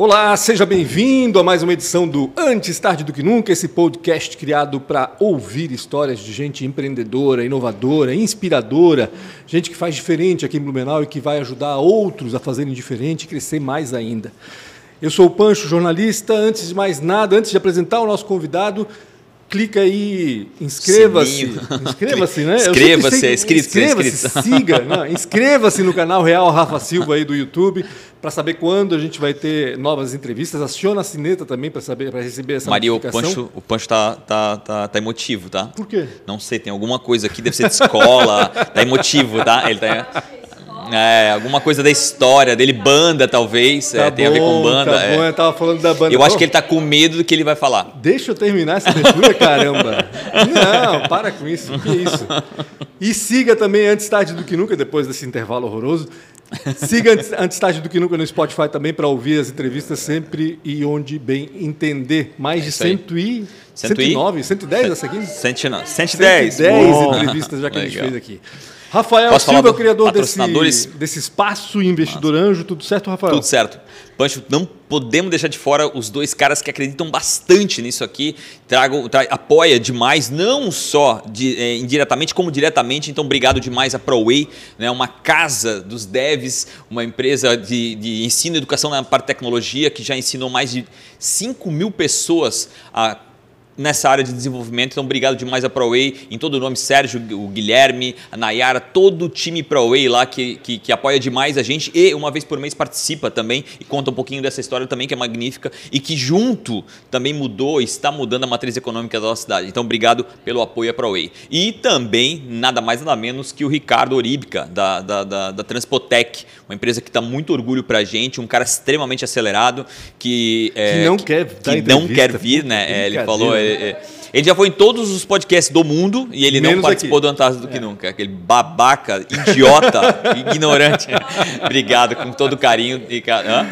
Olá, seja bem-vindo a mais uma edição do Antes Tarde do Que Nunca, esse podcast criado para ouvir histórias de gente empreendedora, inovadora, inspiradora, gente que faz diferente aqui em Blumenau e que vai ajudar outros a fazerem diferente e crescer mais ainda. Eu sou o Pancho, jornalista. Antes de mais nada, antes de apresentar o nosso convidado, clica aí, inscreva-se. Inscreva-se, né? Inscreva-se, é escrito. Inscreva-se, siga. Inscreva-se no canal Real Rafa Silva aí do YouTube para saber quando a gente vai ter novas entrevistas. Aciona a sineta também para saber, para receber essa Maria, o Pancho, o Pancho tá, tá, tá, tá emotivo, tá? Por quê? Não sei, tem alguma coisa aqui, deve ser de escola, tá emotivo, tá? Ele tá... É, alguma coisa da história dele, banda talvez, Tá é, tem a ver com bom, banda. Tá é. bom, eu tava falando da banda. Eu acho que ele tá com medo do que ele vai falar. Deixa eu terminar essa abertura, caramba. Não, para com isso. Que isso? E siga também Antes Tarde do Que Nunca, depois desse intervalo horroroso. Siga Antes, Antes Tarde do Que Nunca no Spotify também para ouvir as entrevistas sempre e onde bem entender. Mais de É isso aí. cento e... Cento e- 109, 110 essa aqui? 109, 110. 110 Bom. entrevistas já que a gente Legal. fez aqui. Rafael Posso Silva, é o do criador desse, desse espaço Investidor Anjo. Tudo certo, Rafael? Tudo certo. Pancho, não podemos deixar de fora os dois caras que acreditam bastante nisso aqui, tragam, tra- apoia demais, não só de- eh, indiretamente, como diretamente. Então, obrigado demais a ProWay, né, uma casa dos devs, uma empresa de, de ensino e educação na parte de tecnologia que já ensinou mais de 5 mil pessoas a nessa área de desenvolvimento. Então, obrigado demais a ProWay, em todo o nome, Sérgio, o Guilherme, a Nayara, todo o time ProWay lá que, que, que apoia demais a gente e uma vez por mês participa também e conta um pouquinho dessa história também, que é magnífica e que junto também mudou, está mudando a matriz econômica da nossa cidade. Então, obrigado pelo apoio à ProWay. E também, nada mais nada menos que o Ricardo Oríbica, da, da, da, da Transpotec, uma empresa que dá muito orgulho pra gente, um cara extremamente acelerado, que... é, Que não quer dar que não quer vir, né? É, ele falou... é, é, ele já foi em todos os podcasts do mundo e ele não Menos participou aqui. do Antártico do que nunca. Aquele babaca, idiota, ignorante. Obrigado, com todo carinho. E, hã?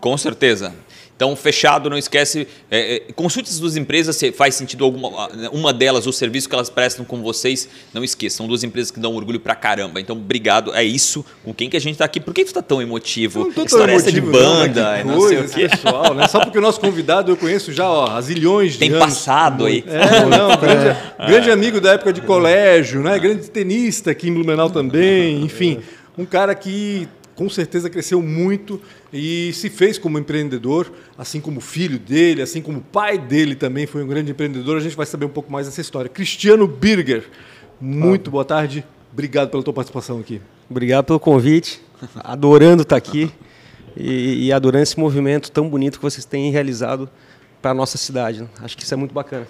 Com certeza. Então, fechado, não esquece. é, é, consulte as duas empresas, se faz sentido alguma uma delas, o serviço que elas prestam com vocês. Não esqueça, são duas empresas que dão orgulho pra caramba. Então, obrigado. É isso. Com quem que a gente tá aqui? Por que tu tá tão emotivo? Não tô tão de emotivo, não, mas banda, que e não sei coisa, o quê. pessoal, né? Só porque o nosso convidado eu conheço já ó, há zilhões de Tem anos. passado aí. É, não, grande, grande amigo da época de colégio, né? Grande tenista aqui em Blumenau também, enfim, um cara que com certeza cresceu muito e se fez como empreendedor, assim como o filho dele, assim como o pai dele também foi um grande empreendedor. A gente vai saber um pouco mais dessa história. Cristiano Birger, muito boa tarde. Obrigado pela tua participação aqui. Obrigado pelo convite. Adorando estar aqui e, e adorando esse movimento tão bonito que vocês têm realizado para a nossa cidade. Acho que isso é muito bacana.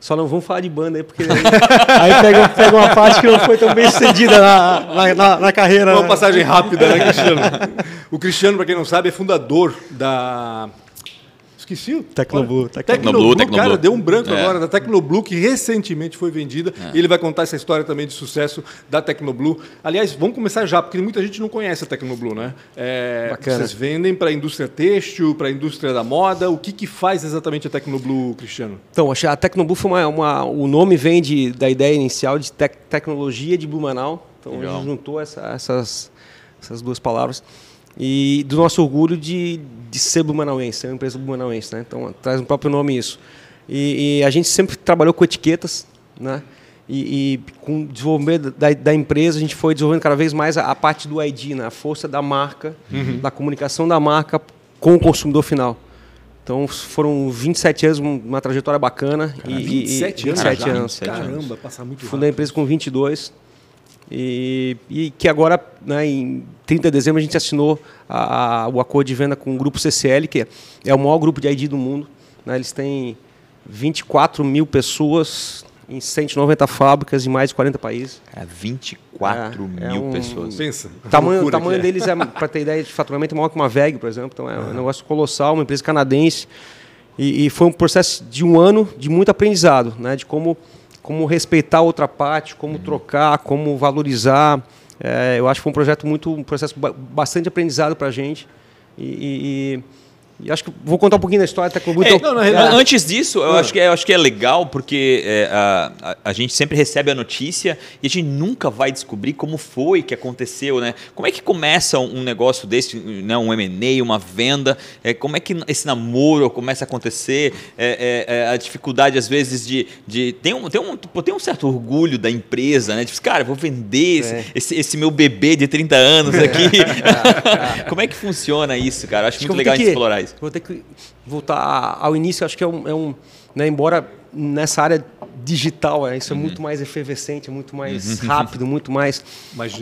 Só não vamos falar de banda aí, porque aí, aí pega, pega uma parte que não foi tão bem sucedida na, na, na- na carreira. Uma né? passagem rápida, né, Cristiano? O Cristiano, para quem não sabe, é fundador da. Esqueci o. Tecnoblue, Olha, Tecnoblue, Cara, deu um branco É. agora da Tecnoblue, que recentemente foi vendida. E ele vai contar essa história também de sucesso da Tecnoblue. Aliás, vamos começar já, porque muita gente não conhece a Tecnoblue, né? É, Bacana. Vocês vendem para a indústria têxtil, para a indústria da moda. O que, que faz exatamente a Tecnoblue, Cristiano? Então, a Tecnoblue foi uma, uma- O nome vem de, da ideia inicial de tec- tecnologia de Blumenau. Então, a Legal. gente juntou essa- essas, essas duas palavras. E do nosso orgulho de, de ser blumenauense, ser uma empresa blumenauense. Né? Então, traz no próprio nome isso. E, e a gente sempre trabalhou com etiquetas. Né? E, e com o desenvolvimento da, da empresa, a gente foi desenvolvendo cada vez mais a, a parte do ID, né? a força da marca, da comunicação da marca com o consumidor final. Então foram 27 anos, uma trajetória bacana. e, e- 27 anos 27 já? anos. Caramba, passa muito Fundei a rápido. empresa com 22. E, e que agora, né, em 30 de dezembro, a gente assinou a- a- o acordo de venda com o Grupo CCL, que é o maior grupo de ID do mundo. né? Eles têm 24 mil pessoas em 190 fábricas em mais de 40 países. Cara, 24 É, é mil um- pessoas. Pensa. O tamanho, o tamanho é. deles, é, para ter ideia de faturamento, é maior que uma VEG, por exemplo. Então é um negócio colossal, uma empresa canadense. E, e foi um processo de um ano de muito aprendizado, né? de como, como respeitar outra parte, como trocar, como valorizar. É, eu acho que foi um projeto muito, um processo ba- bastante aprendizado para a gente. E, e- E acho que vou contar um pouquinho da história até com é, não, não, Antes disso, eu, ah. acho que é, eu acho que é legal porque é, a, a, a, gente sempre recebe a notícia e a gente nunca vai descobrir como foi que aconteceu, né? Como é que começa um negócio desse, né? um M&A, uma venda? É, como é que esse namoro começa a acontecer? É, é, é a dificuldade, às vezes, de... de tem, um, tem, um, tem um certo orgulho da empresa, né? Tipo, cara, vou vender esse, esse, esse, meu bebê de 30 anos aqui. como é que funciona isso, cara? Eu acho, acho muito legal que, explorar isso. Vou ter que voltar ao início, acho que é um, é um né, embora nessa área digital, é, isso é uhum. muito mais efervescente, muito mais uhum. rápido, muito mais.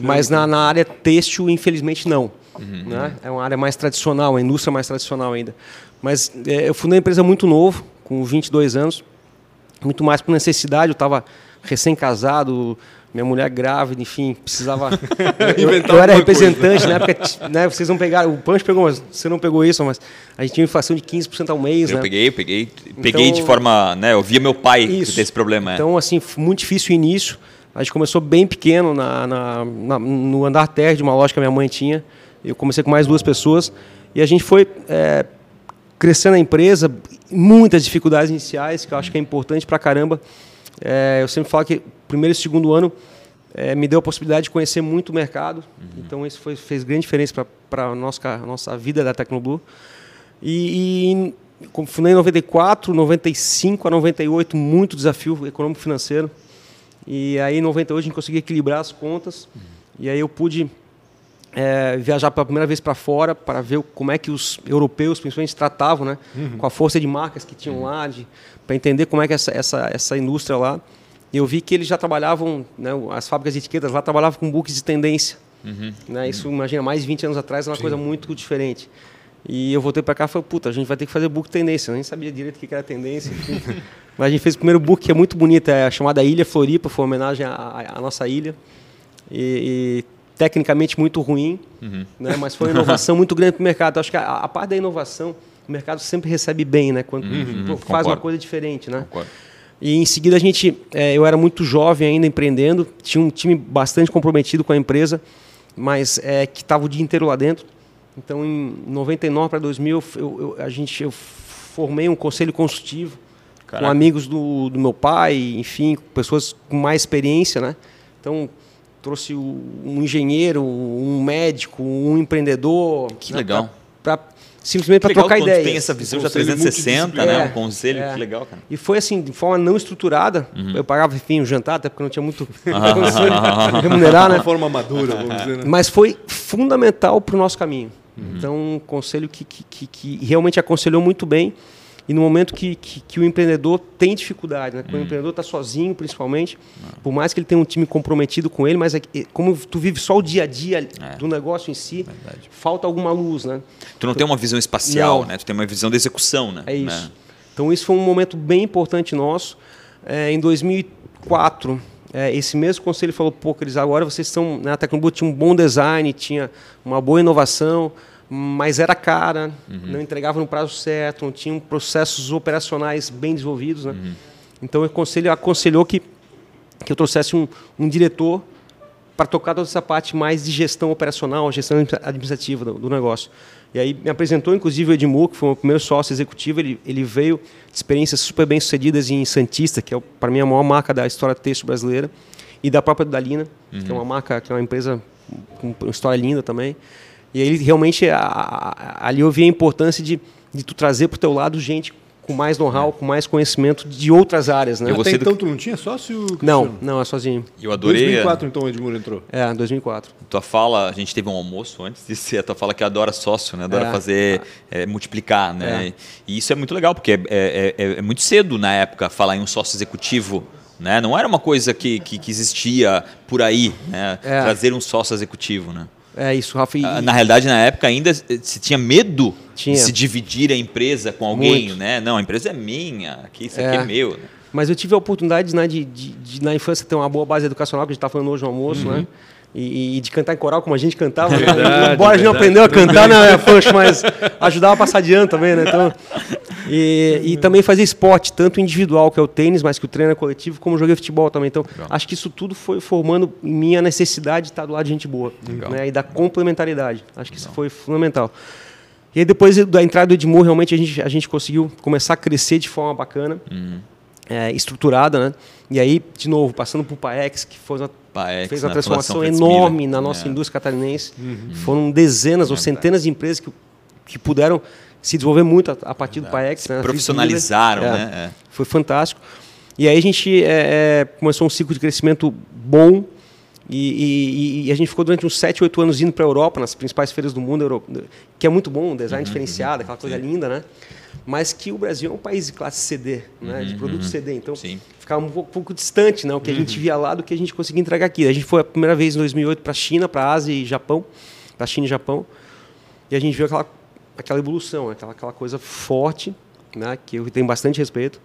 mas na, na, área têxtil, infelizmente, não. Uhum. Né? É uma área mais tradicional, a indústria mais tradicional ainda. Mas é, eu fundei uma empresa muito novo, com 22 anos, muito mais por necessidade. Eu estava recém-casado, minha mulher grávida, enfim, precisava. eu, eu era representante coisa. na época, né? Vocês não pegaram, o Punch pegou, mas você não pegou isso, mas a gente tinha inflação de 15% ao mês. Eu né? peguei, eu peguei. Peguei então, de forma. Né, eu via meu pai isso. ter esse problema. É. Então, assim, muito difícil o início. A gente começou bem pequeno na, na, na, no andar terra de uma loja que a minha mãe tinha. Eu comecei com mais duas pessoas. E a gente foi é, crescendo a empresa, muitas dificuldades iniciais, que eu acho que é importante pra caramba. É, eu sempre falo que primeiro e segundo ano é, me deu a possibilidade de conhecer muito o mercado. Uhum. Então isso foi, fez grande diferença para a nossa, nossa vida da Tecnoblue. E, e fundei em 94, 95 a 98, muito desafio econômico financeiro. E aí em 98 a gente conseguiu equilibrar as contas. Uhum. E aí eu pude é, viajar pela primeira vez para fora para ver como é que os europeus, principalmente, tratavam, né, uhum. com a força de marcas que tinham lá, para entender como é que essa, essa, essa indústria lá eu vi que eles já trabalhavam, né, as fábricas de etiquetas lá trabalhavam com books de tendência. Uhum. Né, isso, imagina, mais de 20 anos atrás, era uma Sim. coisa muito diferente. E eu voltei para cá e falei, puta, a gente vai ter que fazer book tendência. Eu nem sabia direito o que era tendência. Mas a gente fez o primeiro book que é muito bonito, é a chamada Ilha Floripa, foi uma homenagem à, à nossa ilha. E, e, tecnicamente muito ruim, uhum. né, mas foi uma inovação muito grande para o mercado. Acho que a, a, parte da inovação, o mercado sempre recebe bem, né? Quando uhum, faz concordo. uma coisa diferente, né? Concordo. E em seguida a gente, é, eu era muito jovem ainda empreendendo, tinha um time bastante comprometido com a empresa, mas é, que estava o dia inteiro lá dentro. Então em 99 para 2000 eu, eu, a gente eu formei um conselho consultivo Caraca. com amigos do, do meu pai, enfim, pessoas com mais experiência, né? Então trouxe um engenheiro, um médico, um empreendedor. Que né, legal. Simplesmente para trocar ideia. tem essa visão já 360, né? É, um conselho, é. que legal, cara. E foi assim, de forma não estruturada. Uhum. Eu pagava, enfim, o um jantar, até porque não tinha muito remunerar, né? De forma madura, vamos dizer. Né? Mas foi fundamental para o nosso caminho. Uhum. Então, um conselho que, que, que, que realmente aconselhou muito bem. E no momento que, que, que o empreendedor tem dificuldade, né? quando o hum. empreendedor está sozinho, principalmente, ah. por mais que ele tenha um time comprometido com ele, mas é, como tu vive só o dia a dia é. do negócio em si, Verdade. falta alguma luz, né? Tu não tem uma visão espacial, não. né? Tu tem uma visão de execução, né? É isso. Né? Então isso foi um momento bem importante nosso. É, em 2004, é, esse mesmo conselho falou, pô, Cris, agora vocês estão, né, a Tecnoboot tinha um bom design, tinha uma boa inovação, mas era cara, uhum. não entregava no prazo certo, não tinham processos operacionais bem desenvolvidos. Né? Uhum. Então o conselho aconselhou que, que eu trouxesse um, um diretor para tocar toda essa parte mais de gestão operacional, gestão administrativa do, do, negócio. E aí me apresentou, inclusive, o Edmur, que foi o meu primeiro sócio executivo. Ele, ele veio de experiências super bem sucedidas em Santista, que é, para mim, a maior marca da história texto brasileira, e da própria Dalina, uhum. que é uma marca, que é uma empresa com uma história linda também. E aí realmente a, a, ali eu vi a importância de, de tu trazer para o teu lado gente com mais know-how, com mais conhecimento de outras áreas, né? Eu Até então do... tu não tinha sócio? Não, não, é sozinho. Eu adorei. 2004 então o Edmur entrou. É, 2004. Tua fala, a gente teve um almoço antes de ser, a tua fala que adora sócio, né? Adora é. fazer, é, multiplicar, né? É. E isso é muito legal, porque é, é, é, é, muito cedo na época falar em um sócio executivo. Né? Não era uma coisa que, que, que existia por aí, né? Trazer um sócio executivo, né? É isso, Rafa. E... Ah, na realidade, na época ainda se tinha medo tinha. de se dividir a empresa com alguém, Muito. né? Não, a empresa é minha, aqui, isso é. aqui é meu. Né? Mas eu tive a oportunidade né, de, de, de, na infância, ter uma boa base educacional, que a gente está falando hoje no almoço, uhum. né? E, e, de cantar em coral como a gente cantava. Verdade, a gente não aprendeu a cantar, né, Fancho, mas ajudava a passar de ano também, né? Então, e, e, também fazer esporte, tanto individual, que é o tênis, mas que o treino é coletivo, como joguei futebol também. Então, Legal. acho que isso tudo foi formando em mim a necessidade de estar do lado de gente boa. Né? E da complementaridade. Acho que Legal. isso foi fundamental. E aí depois da entrada do Edmur, realmente a gente, a gente conseguiu começar a crescer de forma bacana, Uhum. É, estruturada, né? E aí, de novo, passando por Paex, que foi uma, Paex, fez uma na transformação enorme na nossa É. indústria catarinense. Foram dezenas ou centenas de empresas que, que puderam se desenvolver muito a, a partir do Paex. Né? Profissionalizaram, Fritz né? Miller. É. Foi fantástico. E aí a gente é, é, começou um ciclo de crescimento bom e, e- e a gente ficou durante uns 7, 8 anos indo para a Europa, nas principais feiras do mundo, que é muito bom, um design diferenciado, aquela coisa linda, né? Mas que o Brasil é um país de classe CD, né? de produto CD, então Sim. ficava um pouco, pouco distante né? o que a gente via lá do que a gente conseguia entregar aqui. A gente foi a primeira vez em 2008 para a China, para a Ásia e Japão, para China e Japão, e a gente viu aquela, aquela evolução, aquela, aquela coisa forte, né? que eu tenho bastante respeito.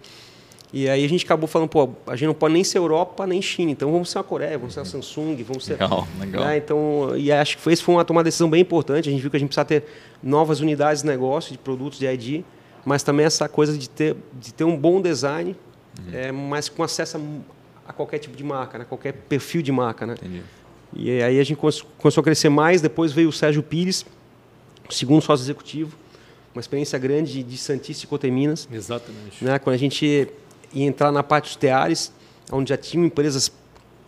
E aí a gente acabou falando, pô, a gente não pode nem ser Europa nem China, então vamos ser a Coreia, vamos ser a Samsung, vamos ser. Legal, legal. né, Então, e acho que foi, foi uma tomada de decisão bem importante. A gente viu que a gente precisava ter novas unidades de negócio, de produtos de ID, mas também essa coisa de ter, de ter um bom design, é, mas com acesso a, a qualquer tipo de marca, né, qualquer perfil de marca. Né? Entendi. E aí a gente começou a crescer mais. Depois veio o Sérgio Pires, o segundo sócio executivo, uma experiência grande de Santista e Coteminas Exatamente. né, quando a gente ia entrar na parte dos teares, onde já tinham empresas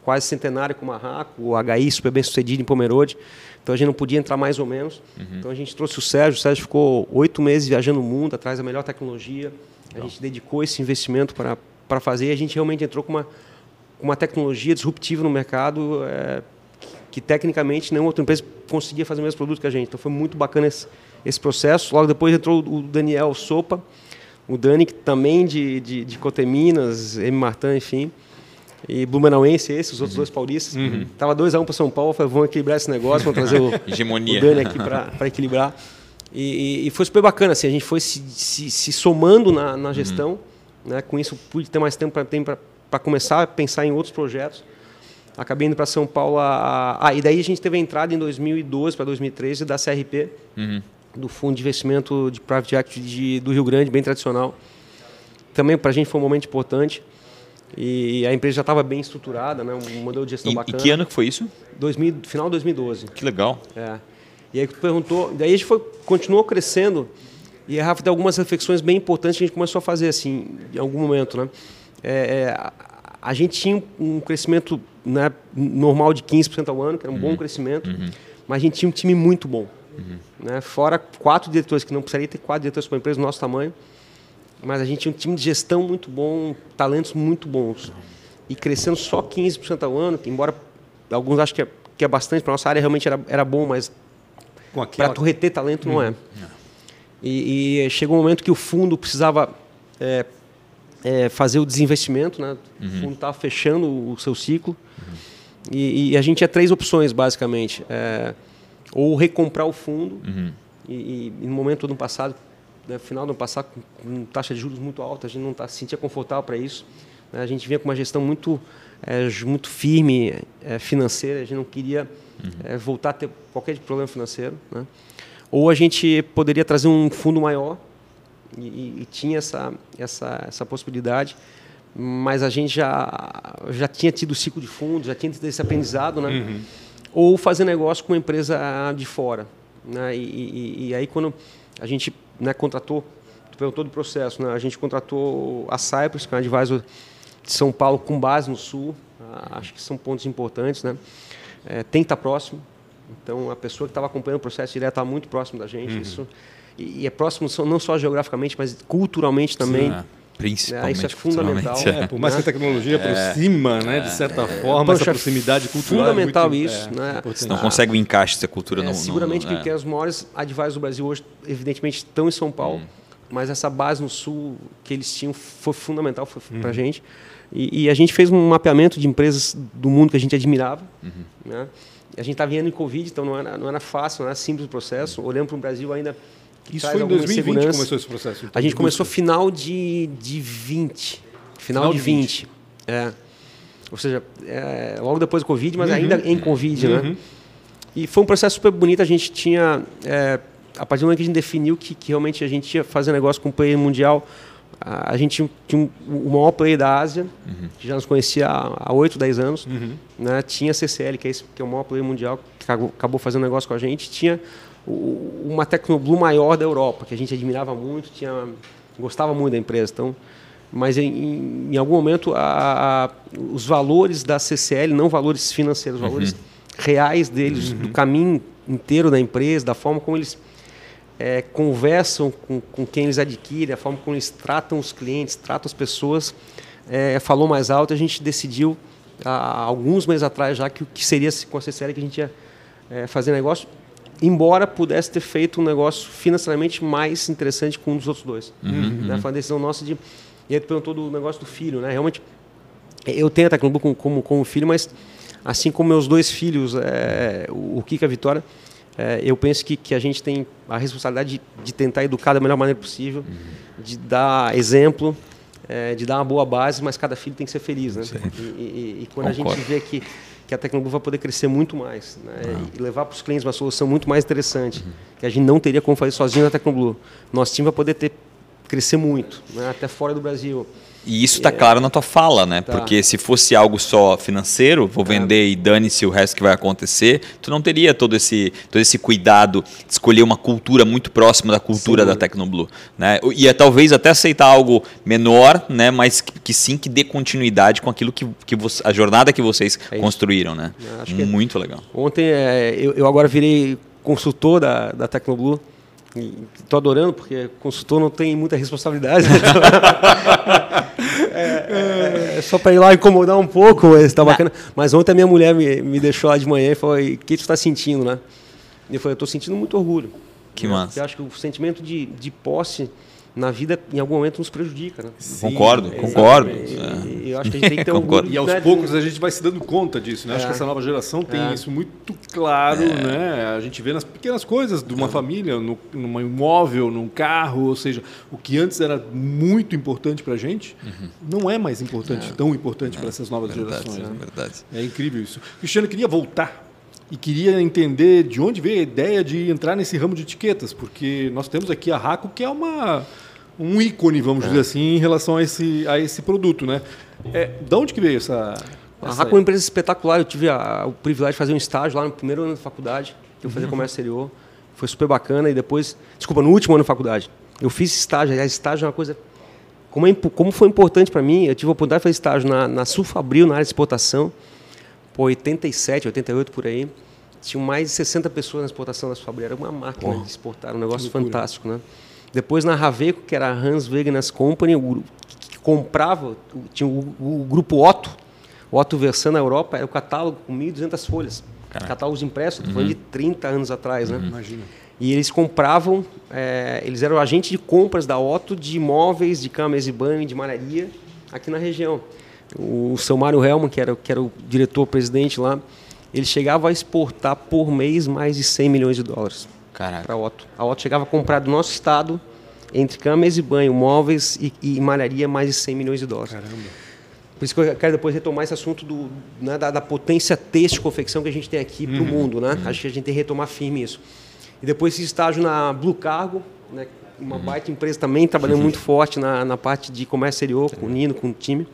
quase centenárias como a Raco, o HI super bem sucedido em Pomerode, então a gente não podia entrar mais ou menos. Então a gente trouxe o Sérgio, o Sérgio ficou oito meses viajando o mundo, atrás da melhor tecnologia, a gente dedicou esse investimento para, fazer e a gente realmente entrou com uma, com uma tecnologia disruptiva no mercado é, que tecnicamente nenhuma outra empresa conseguia fazer o mesmo produto que a gente. Então foi muito bacana esse, esse processo. Logo depois entrou o Daniel Sopa, o Dani, que também de, de, de Coteminas, M. Martin, enfim. E Blumenauense, esse, os outros dois paulistas. Tava 2 a 1 um para São Paulo, falei, vamos equilibrar esse negócio, vamos trazer o, Hegemonia. o Dani aqui para equilibrar. E, e- foi super bacana, assim, a gente foi se, se, se somando na, na gestão. Né? Com isso, pude ter mais tempo para começar a pensar em outros projetos. Acabei indo para São Paulo. A, a- ah, e daí a gente teve a entrada em 2012 para 2013 da CRP, Uhum. do Fundo de Investimento de Private Equity de, do Rio Grande, bem tradicional. Também para a gente foi um momento importante. E a empresa já estava bem estruturada, né? um modelo de gestão em bacana. que ano que foi isso? 2000, final de 2012. Que legal. É. E aí tu perguntou, daí a gente foi, continuou crescendo e a Rafa tem algumas reflexões bem importantes que a gente começou a fazer assim, em algum momento, né? É, é, a, a gente tinha um crescimento né, normal de 15% ao ano, que era um bom crescimento, mas a gente tinha um time muito bom. Né? Fora quatro diretores, que não precisaria ter quatro diretores para uma empresa do nosso tamanho, mas a gente tinha um time de gestão muito bom, talentos muito bons. E crescendo só 15% ao ano, que embora alguns acham que é, que é bastante, para nossa área realmente era, era bom, mas para tu reter talento não é. E, e chegou um momento que o fundo precisava é, é, fazer o desinvestimento, né? O fundo estava fechando o, seu ciclo. E, e a gente tinha três opções, basicamente. É, ou recomprar o fundo, e, e- e no momento do ano passado, final do ano passado, com, taxa de juros muito alta, a gente não tá, se sentia confortável para isso. né? A gente vinha com uma gestão muito, é, muito firme é, financeira, a gente não queria é, voltar a ter qualquer problema financeiro. Né? Ou a gente poderia trazer um fundo maior, e, e- e tinha essa, essa, essa possibilidade, mas a gente já, já tinha tido o ciclo de fundos, já tinha tido esse aprendizado, né? Ou fazer negócio com uma empresa de fora. Né? E, e- e aí, quando a gente né, contratou, tu perguntou do processo, né? a gente contratou a Cypress, que é um advisor de São Paulo com base no Sul, Ah, acho que são pontos importantes. Né? É, tem que estar próximo, então a pessoa que estava acompanhando o processo direto está muito próximo da gente. Isso, e, e é próximo não só geograficamente, mas culturalmente também. Ah, principalmente. É, isso é fundamental. É, por mais que a tecnologia aproxima, né, de certa forma, Poxa, essa proximidade cultural fundamental é muito, isso, é, né? importante. Não consegue o encaixe se a cultura É, não. seguramente não, é. os maiores advisors do Brasil hoje, evidentemente, estão em São Paulo, mas essa base no Sul que eles tinham foi fundamental para a gente. E, e a gente fez um mapeamento de empresas do mundo que a gente admirava. Né? A gente estava vindo em Covid, então não era, não era fácil, não era simples o processo. Olhando para o Brasil ainda. Isso foi em alguma 2020 que começou esse processo. então, A gente começou busca. final de, de 20. Final, Final de de 20. É. Ou seja, é, logo depois do Covid, mas ainda em Covid, né? E foi um processo super bonito. A gente tinha, é, a partir do momento que a gente definiu que, que realmente a gente ia fazer negócio com o player mundial, a, gente tinha o maior player da Ásia, uhum. que já nos conhecia há, há 8, 10 anos. Uhum. Né? Tinha a CCL, que é, esse, que é o maior player mundial, que acabou fazendo negócio com a gente. Tinha uma Tecnoblue maior da Europa, que a gente admirava muito, tinha, gostava muito da empresa. Então, mas em, em algum momento a, a, os valores da CCL, não valores financeiros, uhum. valores reais deles, uhum. do caminho inteiro da empresa, da forma como eles é, conversam com, com quem eles adquirem, a forma como eles tratam os clientes, tratam as pessoas, é, falou mais alto. A gente decidiu, há alguns meses atrás já, que o que seria com a CCL que a gente ia é, fazer negócio, embora pudesse ter feito um negócio financeiramente mais interessante com um dos outros dois. Uhum, né? Foi uma decisão nossa de... E aí tu perguntou do negócio do filho, né? Realmente, eu tenho a Tecnobu como, como, como filho, mas assim como meus dois filhos, é, o Kika e a Vitória, é, eu penso que, que a gente tem a responsabilidade de, de tentar educar da melhor maneira possível, uhum. de dar exemplo, é, de dar uma boa base, mas cada filho tem que ser feliz. Né? E, e, e, quando Concordo. a gente vê que, que a tecnologia vai poder crescer muito mais né? uhum. e levar para os clientes uma solução muito mais interessante, uhum. que a gente não teria como fazer sozinho na tecnologia. Nosso time vai poder ter, crescer muito, né? até fora do Brasil. E isso está é. claro na tua fala, né? Tá. Porque se fosse algo só financeiro, vou vender é. e dane-se o resto que vai acontecer, tu não teria todo esse, todo esse cuidado de escolher uma cultura muito próxima da cultura sim. da Tecnoblue. Né? E é, talvez até aceitar algo menor, né? mas que, que sim que dê continuidade com aquilo que, que você, a jornada que vocês é construíram. Né? muito legal. Ontem é, eu, eu agora virei consultor da, da Tecnoblue. Estou adorando, porque consultor não tem muita responsabilidade. É, é, é, só para ir lá incomodar um pouco, mas está bacana. Mas ontem a minha mulher me, me deixou lá de manhã e falou: o que tu está sentindo, né? E eu falei: eu estou sentindo muito orgulho. Que massa. Eu acho que o sentimento de, de posse na vida, em algum momento, nos prejudica. Né? Sim, concordo, concordo. E, eu acho que a gente tem que ter orgulho. E aos né, poucos a gente vai se dando conta disso. Né? É. Acho que essa nova geração tem é. isso muito claro. É. Né? A gente vê nas pequenas coisas de uma é. família, no, num imóvel, num carro, ou seja, o que antes era muito importante para a gente, uhum. não é mais importante, é. tão importante para essas novas verdade, gerações. Né? Verdade. É incrível isso. Cristiano, queria voltar e queria entender de onde veio a ideia de entrar nesse ramo de etiquetas, porque nós temos aqui a Raco, que é uma um ícone, vamos é. dizer assim, em relação a esse, a esse produto, né? É, de onde que veio essa... A RAC é uma empresa espetacular. Eu tive a, o privilégio de fazer um estágio lá no primeiro ano da faculdade, que eu fazia uhum. comércio exterior. Foi super bacana. E depois, desculpa, no último ano da faculdade, eu fiz estágio. Aliás, estágio é uma coisa. Como, é, como foi importante para mim, eu tive a oportunidade de fazer estágio na, na Sulfabril, na área de exportação, por 87, 88 por aí. Tinham mais de 60 pessoas na exportação da Sulfabril. Era uma máquina oh. de exportar, um negócio fantástico, né? Depois na Raveco, que era a Hans Wegeners Company, o, que comprava, tinha o, o, grupo Otto, o Otto Versan na Europa, era o catálogo com 1.200 folhas. Caraca. Catálogos impressos, uhum. de 30 anos atrás, né? Uhum. Imagina. E eles compravam, é, eles eram agentes de compras da Otto de imóveis, de camas e banho, de malharia, aqui na região. O seu Mário Helman, que era, que era o diretor-presidente lá, ele chegava a exportar por mês mais de 100 milhões de dólares para a Otto. A Otto chegava a comprar do nosso estado, entre camas e banho, móveis e, e malharia, mais de 100 milhões de dólares. Caramba. Por isso que eu quero depois retomar esse assunto do, né, da, da, potência têxtil confecção que a gente tem aqui para o uhum. mundo. Né? Uhum. Acho que a gente tem que retomar firme isso. E depois esse estágio na Blue Cargo, né, uma uhum. baita empresa também, trabalhando muito forte na, na parte de comércio exterior, com o Nino, com o time.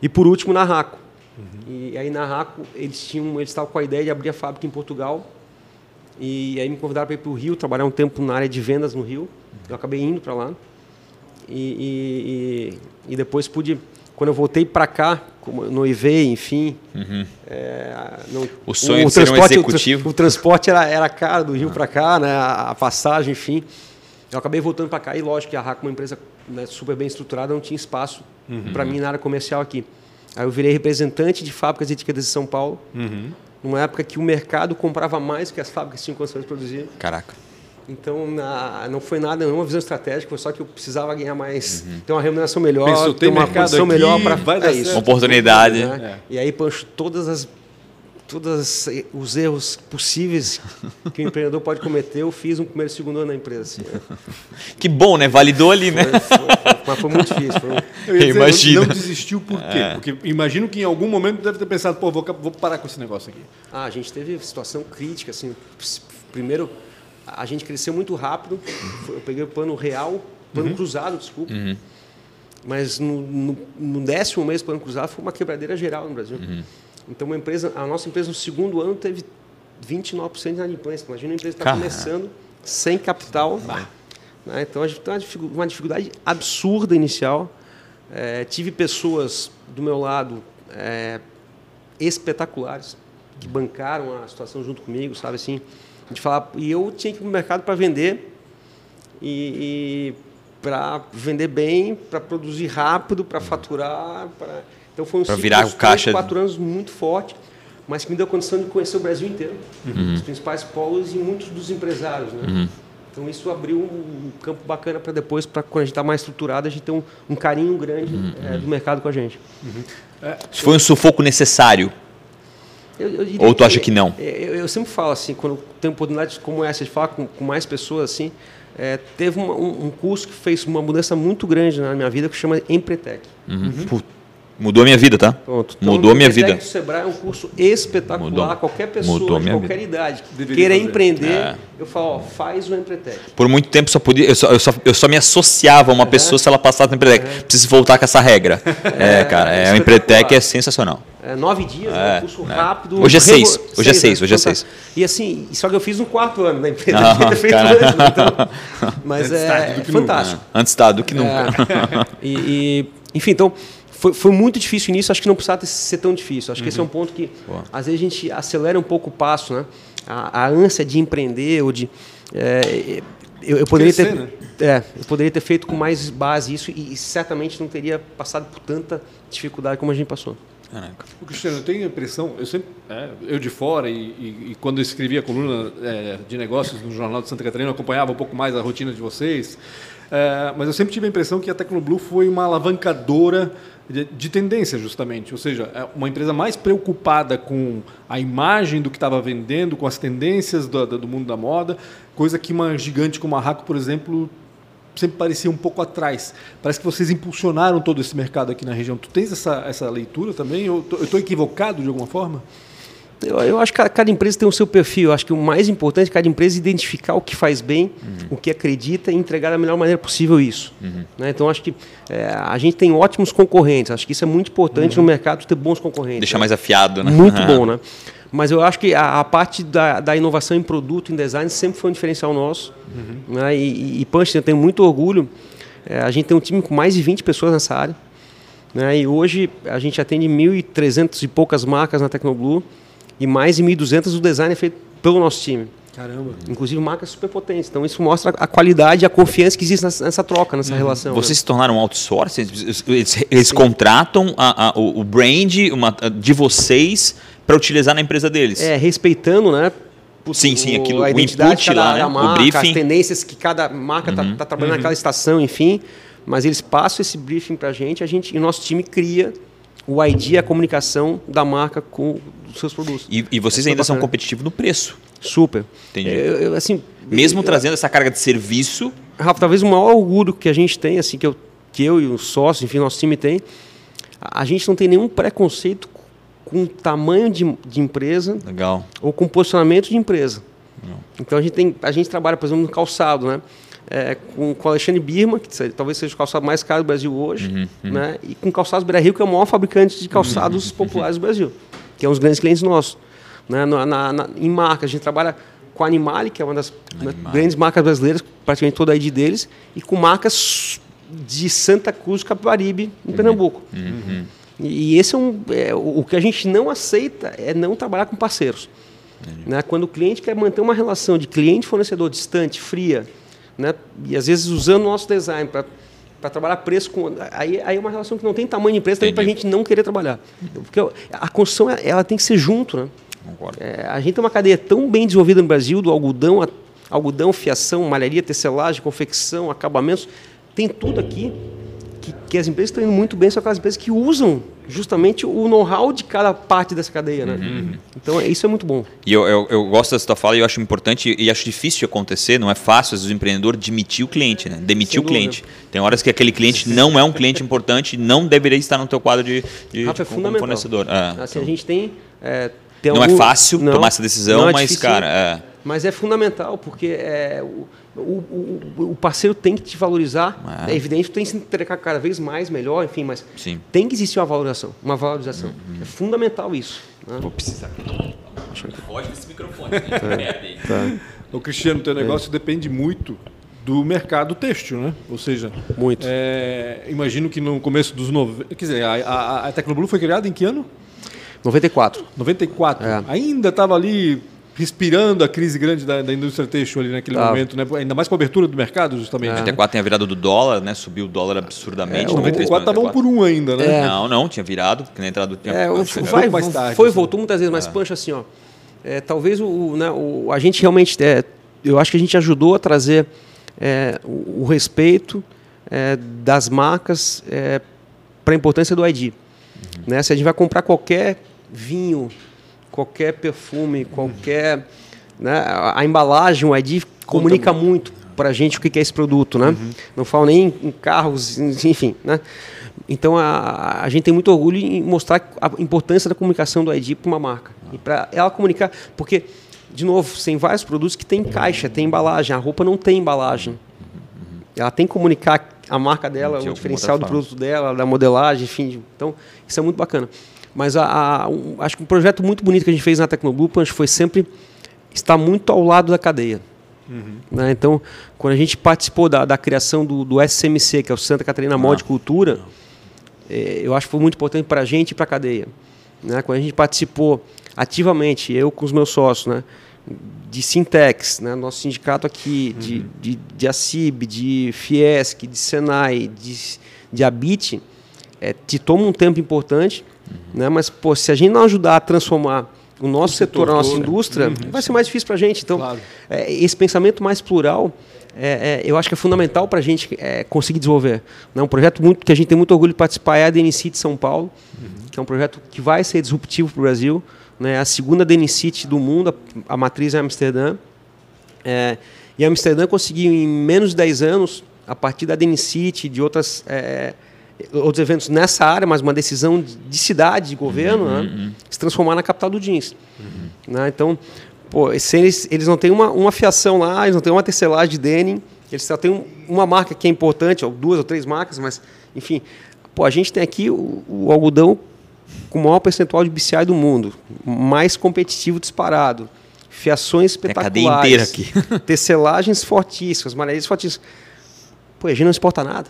E por último, na Raco. Uhum. E aí na Raco, eles, tinham, eles estavam com a ideia de abrir a fábrica em Portugal e aí me convidaram para ir para o Rio, trabalhar um tempo na área de vendas no Rio. Eu acabei indo para lá. E, e, e, e, depois pude, quando eu voltei para cá, como noivei, enfim. Uhum. É, no, o sonho o, de ser um executivo. O, o, transporte era, era caro do Rio para cá, né, a, a, passagem, enfim. Eu acabei voltando para cá e, lógico, que a RAC, uma empresa né, super bem estruturada, não tinha espaço uhum. para mim na área comercial aqui. Aí eu virei representante de fábricas de etiquetas de São Paulo. Uhum numa época que o mercado comprava mais que as fábricas tinham condições de produzir. Caraca. Então, na, não foi nada, não uma visão estratégica, foi só que eu precisava ganhar mais, uhum. ter uma remuneração melhor, Pensou, ter uma condição melhor para é isso. Uma oportunidade. Né? É. E aí, Pancho, todas as todos os erros possíveis que o empreendedor pode cometer, eu fiz um primeiro e segundo ano na empresa. Assim, né? Que bom, né? Validou ali, né? Foi, foi, foi, mas foi muito difícil. Foi... Eu Imagina. Não desistiu por quê? É. Porque imagino que em algum momento deve ter pensado, pô, vou, vou parar com esse negócio aqui. Ah, a gente teve situação crítica, assim. Primeiro, a gente cresceu muito rápido. Eu peguei o plano real, plano uhum. cruzado, desculpa. Uhum. mas no, no, no décimo mês do plano cruzado foi uma quebradeira geral no Brasil. Uhum. Então, uma empresa, a nossa empresa no segundo ano teve 29% de inadimplência. Imagina uma empresa que está começando sem capital. Né? Então, a gente tem uma dificu- uma dificuldade absurda inicial. É, tive pessoas do meu lado é, espetaculares que bancaram a situação junto comigo, sabe assim, de falar e eu tinha que ir para o mercado para vender e, e para vender bem, para produzir rápido, para faturar, para então foi um Pra ciclo virar de caixa. quatro anos muito forte, mas que me deu condição de conhecer o Brasil inteiro, Uhum. os principais polos e muitos dos empresários, né? Então isso abriu um campo bacana para depois, para quando a gente está mais estruturado, a gente ter um, um carinho grande Uhum. eh, do mercado com a gente. Isso foi um sufoco necessário. Eu- eu diria Ou tu acha que não? é, Eu, eu sempre falo assim, quando tenho oportunidades como essa de falar com, com mais pessoas assim, é, teve uma- um, um curso que fez uma mudança muito grande na minha vida que chama Empretec. Put- Mudou a minha vida, tá? Pronto. Mudou a minha vida. do Sebrae é um curso espetacular. Mudou. Qualquer pessoa Mudou a de minha qualquer vida. idade que Deveria queira fazer. empreender, É. eu falo, ó, faz o Empretec. Por muito tempo só podia, eu, só, eu, só, eu só me associava a uma pessoa se ela passasse no Empretec. Preciso voltar com essa regra. É, cara, é, o Empretec é sensacional. É, nove dias, É, né? um curso né? rápido. Hoje é revo- seis, hoje é seis, né? hoje é Então seis. E assim, só que eu fiz no quarto ano da empresa. Ah, eu devia ter feito antes? Então, mas Antes tarde é, do que fantástico. Antes tá do que nunca. É. E, e, enfim, então foi, foi muito difícil o início, acho que não precisava ser tão difícil. Acho que esse é um ponto que Boa. às vezes a gente acelera um pouco o passo, né? A, a ânsia de empreender ou de é, eu, eu poderia Crescer, ter né? é, eu poderia ter feito com mais base isso e, e certamente não teria passado por tanta dificuldade como a gente passou. Caraca. O Cristiano, eu tenho a impressão, eu sempre, é, eu de fora e, e- e quando eu escrevia a coluna é, de negócios no Jornal de Santa Catarina, eu acompanhava um pouco mais a rotina de vocês, é, mas eu sempre tive a impressão que a Tecnoblue foi uma alavancadora de, de tendência, justamente, ou seja, é uma empresa mais preocupada com a imagem do que estava vendendo, com as tendências do, do mundo da moda, coisa que uma gigante como a Raco, por exemplo, sempre parecia um pouco atrás. Parece que vocês impulsionaram todo esse mercado aqui na região. Tu tens essa, essa leitura também? Eu estou equivocado de alguma forma? Eu, eu acho que cada, empresa tem o seu perfil. Eu acho que o mais importante é cada empresa identificar o que faz bem, o que acredita e entregar da melhor maneira possível isso. Né? Então, acho que é, a gente tem ótimos concorrentes. Acho que isso é muito importante no mercado, ter bons concorrentes. Deixar né? mais afiado, né? Muito bom, né? Mas eu acho que a, a parte da, da inovação em produto, em design, sempre foi um diferencial nosso. Né? E, e, e Punch, eu tenho muito orgulho. É, a gente tem um time com mais de 20 pessoas nessa área. Né? E hoje a gente atende 1.300 e poucas marcas na Tecnoblue e mais de 1.200 o design é feito pelo nosso time. Caramba. Inclusive marcas super potentes. Então isso mostra a qualidade e a confiança que existe nessa, nessa troca, nessa relação. né? Vocês se tornaram outsourcing? Eles, eles- eles contratam a- a- o, o brand uma- de vocês para utilizar na empresa deles. É, respeitando, né? putz, Sim, sim, aquilo, a o identidade cada, lá, né? da O marca, briefing. as tendências que cada marca está trabalhando naquela estação, enfim. Mas eles passam esse briefing para a gente, a gente e o nosso time cria o ID, a comunicação da marca com os seus produtos. E, e vocês é ainda são competitivos no preço. Super. Entendi. Eu- eu, assim, Mesmo eu- trazendo essa carga de serviço, Rafa, talvez o maior orgulho que a gente tem, assim, que eu, que eu e os sócios, enfim, nosso time tem, a a gente não tem nenhum preconceito com tamanho de, de empresa legal. ou com posicionamento de empresa. Então a gente, tem, a gente trabalha, por exemplo, no calçado, né? É, com, com o Alexandre Birma, que talvez seja o calçado mais caro do Brasil hoje, né? e com Calçados Beira Rio, que é o maior fabricante de calçados populares do Brasil, que é um dos grandes clientes nossos. Né? Na, na- na- em marcas, a gente trabalha com a Animale, que é uma das né, grandes marcas brasileiras, praticamente toda a ID deles, e com marcas de Santa Cruz, Capibaribe, em Pernambuco. E esse é um. é, o que a gente não aceita é não trabalhar com parceiros. Né? Quando o cliente quer manter uma relação de cliente-fornecedor distante, fria, né? e às vezes usando o nosso design para trabalhar preço com. Aí, aí é uma relação que não tem tamanho de empresa também para a gente não querer trabalhar. Porque a construção ela tem que ser junto. Né? É, a gente tem uma cadeia tão bem desenvolvida no Brasil, do algodão, a, algodão, fiação, malharia, tecelagem, confecção, acabamentos, tem tudo aqui que, que as empresas estão indo muito bem, são aquelas empresas que usam justamente o know-how de cada parte dessa cadeia. Né? Então é- isso é muito bom. E eu, eu, eu gosto dessa tua fala e eu acho importante e acho difícil de acontecer, não é fácil, às vezes o empreendedor demitir o cliente, né? Demitir Sem o cliente. Tem horas que aquele cliente não é um cliente importante, não deveria estar no teu quadro de, de Rafa, é como fundamental. fornecedor. É, Assim, então- a gente tem. é, tem Não é algum- fácil Não, tomar essa decisão, é mas, difícil. cara, é. Mas é fundamental, porque é, o, o, o, parceiro tem que te valorizar. É. É, evidente, tem que se entregar cada vez mais, melhor, enfim, mas Sim. tem que existir uma valorização. Uma valorização. É fundamental isso. né? Vou precisar. Foge desse microfone. Tá. O Cristiano, teu negócio depende muito do mercado têxtil, né? Ou seja, Muito. é, imagino que no começo dos 90. Quer dizer, a, a, a Tecnoblue foi criada em que ano? 94. 94. É. Ainda estava ali respirando a crise grande da, da indústria têxtil ali naquele Tava. momento, né? Ainda mais com a abertura do mercado, justamente. 94 tem a virada do dólar, né? Subiu o dólar absurdamente. É, o 94 estava um por um ainda, né? É. Não, não, tinha virado, porque na entrada tinha. É, o, vai, mais tarde, foi e assim. voltou muitas vezes, mas Pancho, assim, ó. é, talvez o, né, o- a gente realmente. é, eu acho que a gente ajudou a trazer é, o, o respeito é, das marcas para a importância do ID. Né? Se a gente vai comprar qualquer vinho, qualquer perfume, qualquer. Né, a, embalagem, o ID comunica muito para a gente o que é esse produto. Né? Não falo nem em carros, enfim. Né? Então a, a gente tem muito orgulho em mostrar a importância da comunicação do ID para uma marca. E para ela comunicar. Porque, de novo, tem vários produtos que tem caixa, tem embalagem. A roupa não tem embalagem. Ela tem que comunicar a marca dela, De o diferencial do produto dela, da modelagem, enfim. Então, isso é muito bacana. Mas a, a- um- acho que um projeto muito bonito que a gente fez na Tecnoblue Punch foi sempre estar muito ao lado da cadeia. Né? Então, quando a gente participou da, da criação do, do SMC, que é o Santa Catarina Moda e Cultura, eh, eu acho que foi muito importante para a gente e para a cadeia. Né? Quando a gente participou ativamente, eu com os meus sócios, né? de Sintex, né? nosso sindicato aqui, de, de, de ACIB, de Fiesc, de Senai, de, de Abit, é, te toma um tempo importante, né? mas pô, se a gente não ajudar a transformar o nosso setor, setor a nossa todo. indústria, vai ser mais difícil para a gente. Então, Claro. é, esse pensamento mais plural, é, é, eu acho que é fundamental para a gente é, conseguir desenvolver. Né? Um projeto muito, que a gente tem muito orgulho de participar é a DNCity de São Paulo, que é um projeto que vai ser disruptivo para o Brasil. Né? A segunda DNCity do mundo, a, a matriz é Amsterdã. É, e Amsterdã conseguiu, em menos de 10 anos, a partir da DNCity, de outras, é, outros eventos nessa área, mas uma decisão de, de cidade, de governo, né? se transformar na capital do jeans. Né? Então, pô, eles, eles não têm uma, uma fiação lá, eles não têm uma tecelagem de denim, eles só têm um- uma marca que é importante, ou duas ou três marcas, mas, enfim, pô, a gente tem aqui o, o algodão com o maior percentual de BCI do mundo, mais competitivo disparado, fiações Tem a espetaculares, aqui. tecelagens fortíssimas, malharias fortíssimas. Pô, a gente não exporta nada.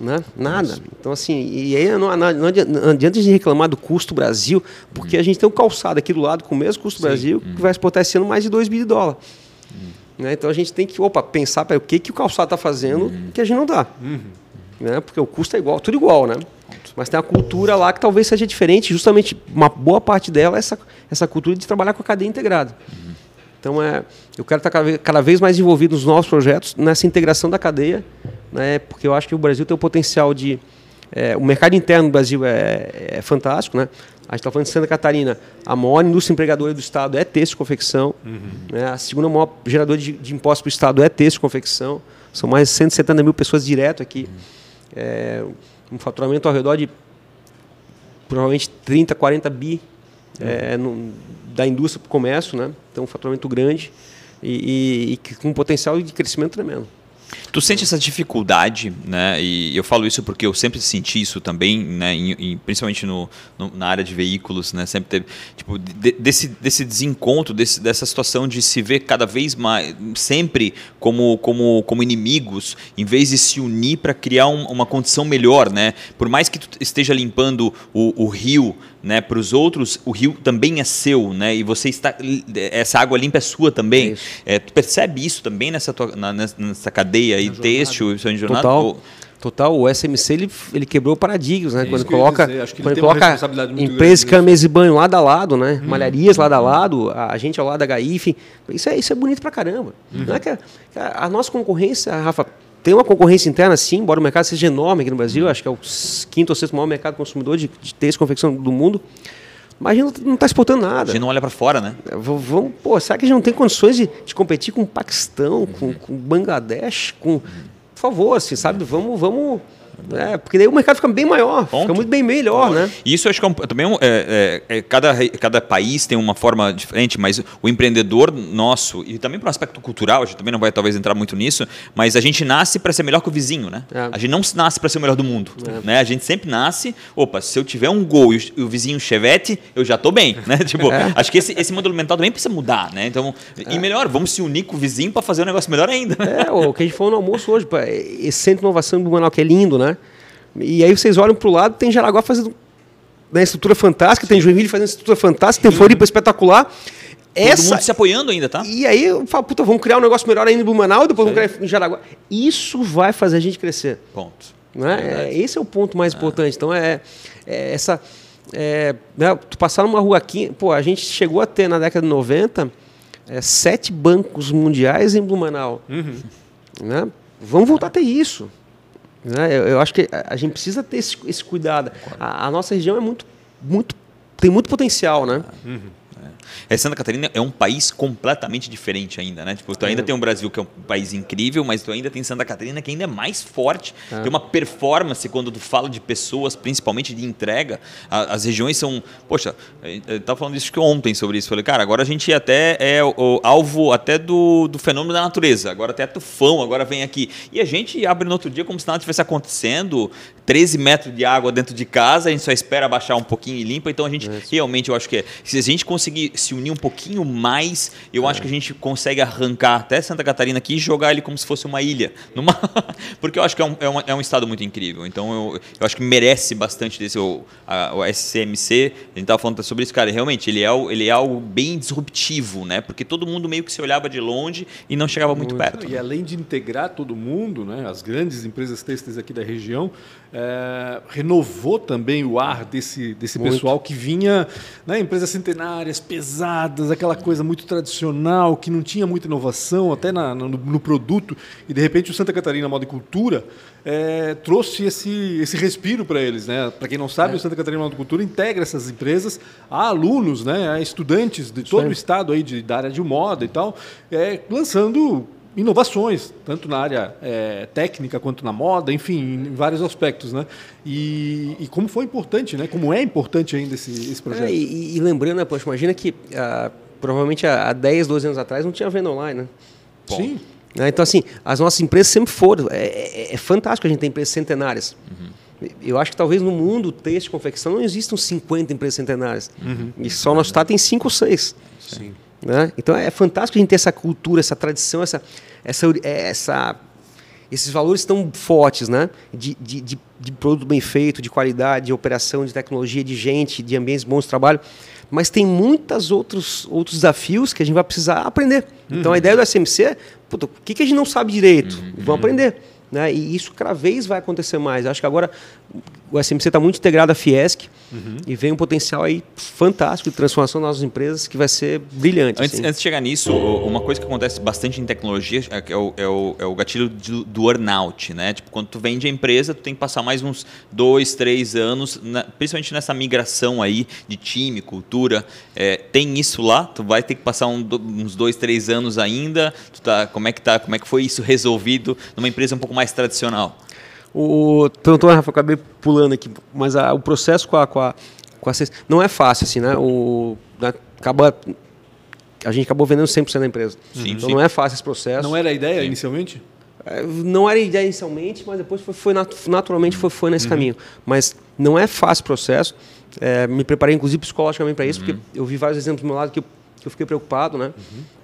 Né? Nada. Então, assim, e aí não, não, adianta, gente reclamar do custo Brasil, porque a gente tem um calçado aqui do lado com o mesmo custo Brasil, que vai exportar esse ano mais de 2 bilhões de dólares. Né? Então a gente tem que opa, pensar para o que, que o calçado está fazendo que a gente não dá. Né? Porque o custo é igual, tudo igual, né? Mas tem a cultura lá que talvez seja diferente, justamente uma boa parte dela é essa, essa cultura de trabalhar com a cadeia integrada. Então, é, eu quero estar cada vez, cada vez mais envolvido nos novos projetos, nessa integração da cadeia, né, porque eu acho que o Brasil tem o potencial de. é, o mercado interno do Brasil é, é fantástico. Né? A gente está falando de Santa Catarina, a maior indústria empregadora do Estado é e confecção. Né? A segunda maior geradora de, de impostos para o Estado é e confecção. São mais de 170 mil pessoas direto aqui. É, um faturamento ao redor de provavelmente 30, 40 bi é, no- da indústria para o comércio, né? Então, um faturamento grande e, e- e com um potencial de crescimento tremendo. Tu sente essa dificuldade, né? E eu falo isso porque eu sempre senti isso também, né? principalmente no, no- na área de veículos, né? Sempre teve, tipo, de- desse, desse desencontro, desse, dessa situação de se ver cada vez mais, sempre como, como, como inimigos, em vez de se unir para criar um- uma condição melhor, né? Por mais que tu esteja limpando o, o rio, né? Para os outros, o rio também é seu, né? E você está, essa água limpa é sua também. É. É, tu percebe isso também nessa, tua- na- nessa, nessa cadeia aí, têxtil, isso aí, jornada? Total. Ou- Total, o SMC ele, ele quebrou paradigmas, né? isso quando coloca, quando tem uma coloca responsabilidade muito empresas mesa e banho lado a lado, né? Malharias lado a lado, a gente ao lado da HIF. Isso é, isso é bonito pra caramba. Uhum. Não é que a- a nossa concorrência, Rafa, tem uma concorrência interna sim, embora o mercado seja enorme aqui no Brasil, acho que é o quinto ou sexto maior mercado consumidor de, de têxtil e confecção do mundo. Mas a gente não está exportando A nada. gente não olha para fora, né? V- Vamos, pô, será que a gente não tem condições de, de competir com o Paquistão, com, com Bangladesh, com. Por favor, assim, sabe? Vamos, vamos, É, porque daí o mercado fica bem maior, Ponto. fica muito bem melhor, né? E Isso acho que é um- também é é- é- é- cada, cada país tem uma forma diferente, mas o empreendedor nosso, e também para um aspecto cultural, a gente também não vai talvez entrar muito nisso, mas a gente nasce para ser melhor que o vizinho, né? É. A gente não nasce para ser o melhor do mundo. Né? A gente sempre nasce, opa, se eu tiver um gol e o, vizinho um chevette, eu já tô bem. Né? Tipo, acho que esse, esse modelo mental também precisa mudar, né? Então, e melhor, vamos se unir com o vizinho para fazer um negócio melhor ainda. É, o que a gente falou no almoço hoje, esse centro de inovação do Blumenau que é lindo, né? E aí vocês olham pro lado, tem Jaraguá fazendo né, estrutura fantástica, tem Joinville fazendo estrutura fantástica, tem Floripa espetacular. Todo Essa, mundo se apoiando ainda, tá? E aí eu falo, puta, vamos criar um negócio melhor ainda em Blumenau, depois vamos criar em Jaraguá. Isso vai fazer a gente crescer. Ponto. Né? É, esse é o ponto mais importante. Então, é, é essa. É, né, tu passar numa rua aqui, pô, a gente chegou a ter na década de 90 é, sete bancos mundiais em Blumenau. Né? Vamos voltar a ter isso. Né? Eu, eu acho que a, gente precisa ter esse, esse cuidado. A, a nossa região é muito, muito, tem muito potencial, né? É, Santa Catarina é um país completamente diferente ainda, né? Tipo, tu ainda tem o Brasil, que é um país incrível, mas tu ainda tem Santa Catarina, que ainda é mais forte. Tem uma performance quando tu fala de pessoas, principalmente de entrega. A- as regiões são... Poxa, eu eu tava falando isso que ontem sobre isso. Falei, cara, agora a gente até é o, o alvo até do, do fenômeno da natureza. Agora até tufão, agora vem aqui. E a gente abre no outro dia como se nada tivesse acontecendo. 13 metros de água dentro de casa, a gente só espera baixar um pouquinho e limpa. Então a gente realmente, eu acho que é, se a gente conseguir se unir um pouquinho mais, eu acho que a gente consegue arrancar até Santa Catarina aqui e jogar ele como se fosse uma ilha. Numa... Porque eu acho que é um, é, uma- é um estado muito incrível. Então eu, eu acho que merece bastante desse. O, a- o SCMC, a gente estava falando sobre isso, cara. Realmente, ele é, ele é algo bem disruptivo, né? Porque todo mundo meio que se olhava de longe e não chegava muito perto. E além de integrar todo mundo, né, as grandes empresas têxteis aqui da região, é, renovou também o ar desse, desse pessoal que vinha, né, empresas centenárias, pesadas, aquela coisa muito tradicional, que não tinha muita inovação até na- no, no produto, e de repente o Santa Catarina Moda e Cultura é, trouxe esse, esse respiro para eles. Né? Para quem não sabe, o Santa Catarina Moda e Cultura integra essas empresas a alunos, né, a estudantes de todo o estado aí de, da área de moda e tal, é, lançando inovações, tanto na área é, técnica quanto na moda, enfim, em vários aspectos, né? E, e como foi importante, né? Como é importante ainda esse, esse projeto. É, e, e lembrando, né, poxa, imagina que ah, provavelmente há há 10, 12 anos atrás não tinha venda online, né? Sim. Né? Então, assim, as nossas empresas sempre foram. É, é- é fantástico a gente ter empresas centenárias. Eu acho que talvez no mundo texto e confecção não existam 50 empresas centenárias. E só o nosso estado tem 5 ou 6. Sim. Né? Então é fantástico a gente ter essa cultura, essa tradição, essa, essa, é, essa, esses valores tão fortes né? de, de, de, de produto bem feito, de qualidade, de operação, de tecnologia, de gente, de ambientes bons de trabalho. Mas tem muitos outros, outros desafios que a gente vai precisar aprender. Então a ideia do SMC, puta, o que, que a gente não sabe direito? Vamos aprender. Né? E isso cada vez vai acontecer mais. Eu acho que agora o SMC está muito integrado à Fiesc e vem um potencial aí fantástico de transformação das nossas empresas que vai ser brilhante. Antes, assim. antes de chegar nisso, uma coisa que acontece bastante em tecnologia é, é o, é o- é o gatilho do, do earnout, né? Tipo, quando tu vende a empresa, tu tem que passar mais uns dois, três anos, na- principalmente nessa migração aí de time, cultura. É, tem isso lá? Tu vai ter que passar um uns dois, três anos ainda? Tu tá, como é que tá? Como é que foi isso resolvido numa empresa um pouco mais tradicional? O perguntou, Rafa, eu acabei pulando aqui, mas a- o processo com a, com a, com a não é fácil, assim, né? O, né, acaba, a gente acabou vendendo 100% da empresa. Sim, então sim. não é fácil esse processo. Não era a ideia inicialmente? É, Não era a ideia inicialmente, mas depois foi, foi nat- naturalmente foi, foi nesse caminho. Mas não é fácil o processo. É, me preparei, inclusive, psicologicamente para isso, porque eu vi vários exemplos do meu lado que eu, que eu fiquei preocupado, né?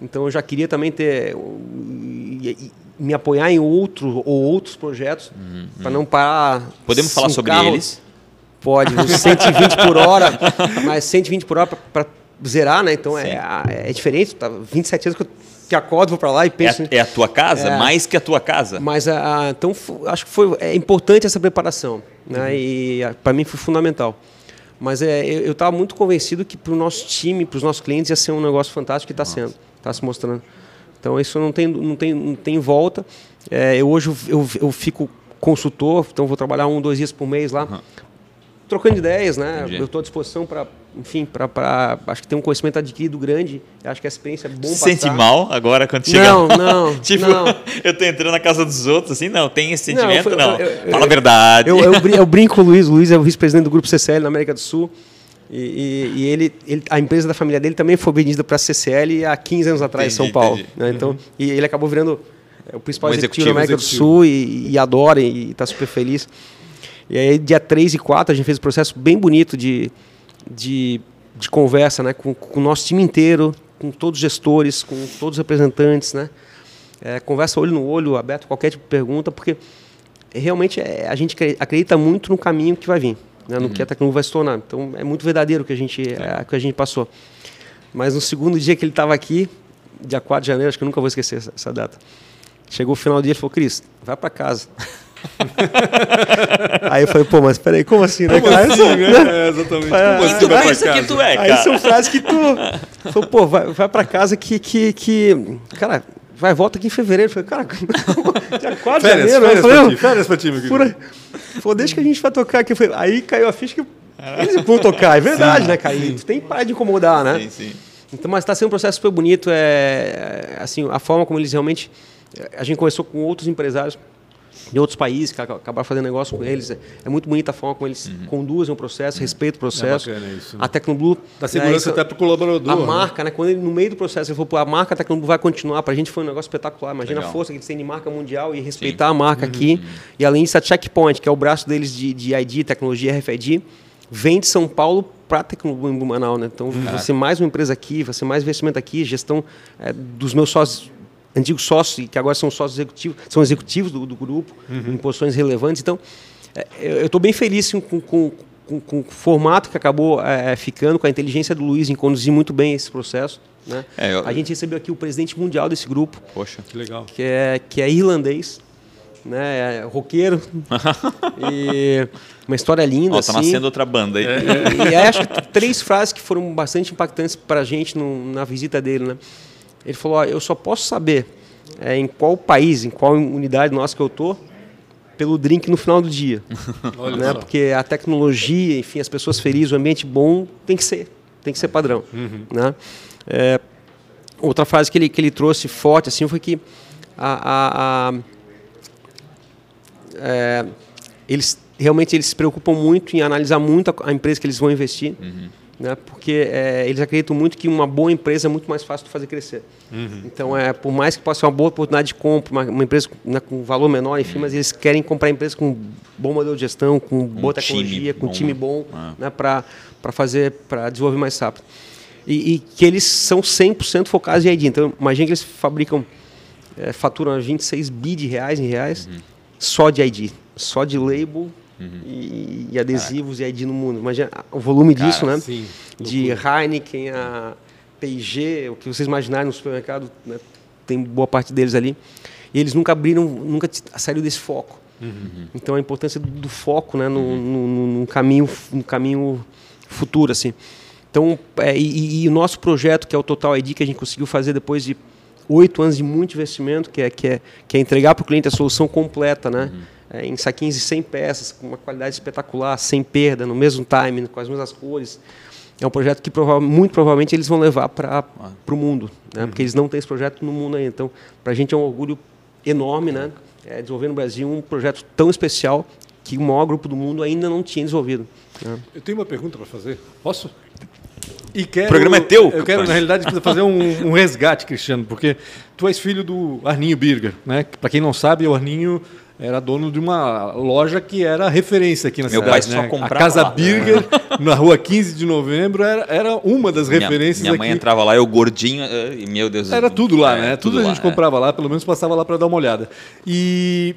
Então eu já queria também ter e- e- me apoiar em outro ou outros projetos para não parar. Podemos falar sobre carro- eles? Pode, os 120 por hora, mas 120 por hora para zerar, né? Então é, é diferente. Tá 27 anos que eu que acordo, vou para lá e É penso. a, é a tua casa? É. Mais que a tua casa? Mas a, a- então acho que foi é importante essa preparação, né? E para mim foi fundamental. Mas é, eu estava muito convencido que para o nosso time, para os nossos clientes ia ser um negócio fantástico que está sendo, está se mostrando. Então isso não tem não tem não tem volta. É, eu hoje eu, eu fico consultor, então vou trabalhar um dois dias por mês lá. trocando ideias, né? Entendi. Eu estou à disposição para, enfim, para acho que tem um conhecimento adquirido grande. Acho que a experiência é bom Se sente mal agora quando chega. Não, não, tipo, não. eu tô entrando na casa dos outros, assim, não, tem esse Não, sentimento, foi- não. eu- eu- Fala a verdade. Eu, eu, brin- eu brinco Luiz. Luiz é o vice-presidente do grupo CCL na América do Sul. E, e- e ele, ele- a empresa da família dele também foi vendida para a CCL há 15 anos atrás em São Entendi, Paulo. entendi. né? Então, E ele acabou virando é, o principal Um executivo, executivo, da América executivo. do Sul e, e adora e está super feliz. E aí, dia 3 e 4, a gente fez um processo bem bonito de, de, de conversa né? com, com o nosso time inteiro, com todos os gestores, com todos os representantes. Né? É, conversa olho no olho, aberto a qualquer tipo de pergunta, porque realmente é, a gente acre- acredita muito no caminho que vai vir, né, no que a vai se tornar. Então é muito verdadeiro o que a gente, é, que a gente passou. Mas no segundo dia que ele estava aqui, dia 4 de janeiro, acho que eu nunca vou esquecer essa, essa data. Chegou o final do dia e falou: Cris, vai para casa. Aí eu falei: pô, mas peraí, como assim, né, Como cara? assim, Isso- né? É, exatamente. É, Como assim tu vai pra pensa que casa? tu é, Aí cara? são frases que tu. Falou, pô, vai, vai pra casa que, que, que. Cara, vai, volta aqui em fevereiro. Eu falei, cara, dia 4 de janeiro. férias eu falei, férias pra ti, meu querido. Falou, deixa que a gente vai tocar aqui. Falei, aí caiu a ficha que eles vão tocar. É verdade, né, cara? E tu tem que parar de incomodar, né? Sim, sim. Então, mas está sendo um processo super bonito. É, é, assim, a forma como eles realmente. A gente conversou com outros empresários de outros países que aca- acabaram fazendo negócio com eles. É, é muito bonita a forma como eles conduzem o processo, respeitam o processo. É bacana isso, né? A Tecnoblue. Dá segurança isso- até pro colaborador. a né? marca, né? Quando ele, no meio do processo, ele falou, a marca Tecnoblue vai continuar. Para a gente foi um negócio espetacular. Imagina Legal. a força que eles têm de marca mundial e respeitar a marca aqui. E além disso, a Checkpoint, que é o braço deles de, de ID, tecnologia RFID, vem de São Paulo para a Tecnoblue em Blumenau. Né? Então, vai ser mais uma empresa aqui, vai ser mais investimento aqui, gestão eh, dos meus sócios antigos sócios, e que agora são sócios executivos, são executivos do, do grupo, em posições relevantes. Então, eh, eu estou bem feliz com, com, com, com- o formato que acabou eh, ficando, com a inteligência do Luiz em conduzir muito bem esse processo. Né? É, eu- A gente recebeu aqui o presidente mundial desse grupo, Poxa. Que legal. que é, que é irlandês, né? é roqueiro, e uma história linda. Ó, tá assim. nascendo outra banda aí. E, e aí acho que três frases que foram bastante impactantes para a gente no- na visita dele, né? Ele falou: ó, eu só posso saber é, em qual país, em qual unidade nossa que eu tô, pelo drink no final do dia, Olha né? Porque a tecnologia, enfim, as pessoas felizes, o ambiente bom tem que ser, tem que ser padrão, né? É, outra frase que ele que ele trouxe forte assim foi que a, a- a- é, eles realmente eles se preocupam muito em analisar muito a, a empresa que eles vão investir, né? Porque é, eles acreditam muito que uma boa empresa é muito mais fácil de fazer crescer. Então é por mais que possa ser uma boa oportunidade de compra, uma, uma empresa né, com valor menor, enfim, mas eles querem comprar empresa com bom modelo de gestão, com boa time tecnologia, com bom, time né? bom, Ah. né? Para para fazer para desenvolver mais rápido. E, e que eles são 100% focados em ID. Então, imagina que eles fabricam, é, faturam 26 bi de reais em reais Uhum. só de ID, só de label e, e adesivos e ID no mundo. Imagina o volume Cara, disso, né? Sim. De Heineken a P&G, o que vocês imaginarem no supermercado, né? tem boa parte deles ali. E eles nunca abriram, nunca saíram desse foco. Então a importância do, do foco, né, no, no, no- no caminho, no caminho futuro, assim. Então, é, e, e o nosso projeto, que é o Total ID, que a gente conseguiu fazer depois de oito anos de muito investimento, que é, que é, que é entregar para o cliente a solução completa, né? É, em saquinhos de 100 peças, com uma qualidade espetacular, sem perda, no mesmo time, com as mesmas cores. É um projeto que prova muito provavelmente eles vão levar para o mundo, né? porque eles não têm esse projeto no mundo ainda. Então, para a gente é um orgulho enorme né? É, desenvolver no Brasil um projeto tão especial que o maior grupo do mundo ainda não tinha desenvolvido. né? Eu tenho uma pergunta para fazer. Posso? E quero, O programa é teu, Eu quero, na realidade, fazer um, um resgate, Cristiano, porque tu és filho do Arninho Birger, né? Para quem não sabe, o Arninho era dono de uma loja que era referência aqui na Meu cidade. pai só né? comprava A Casa lá. Birger, na rua 15 de novembro, era, era uma das Minha, referências minha mãe aqui. entrava lá, eu gordinho, eh, e meu Deus. Era tudo lá, é, né? Tudo, a lá, gente é. comprava lá, pelo menos passava lá para dar uma olhada. E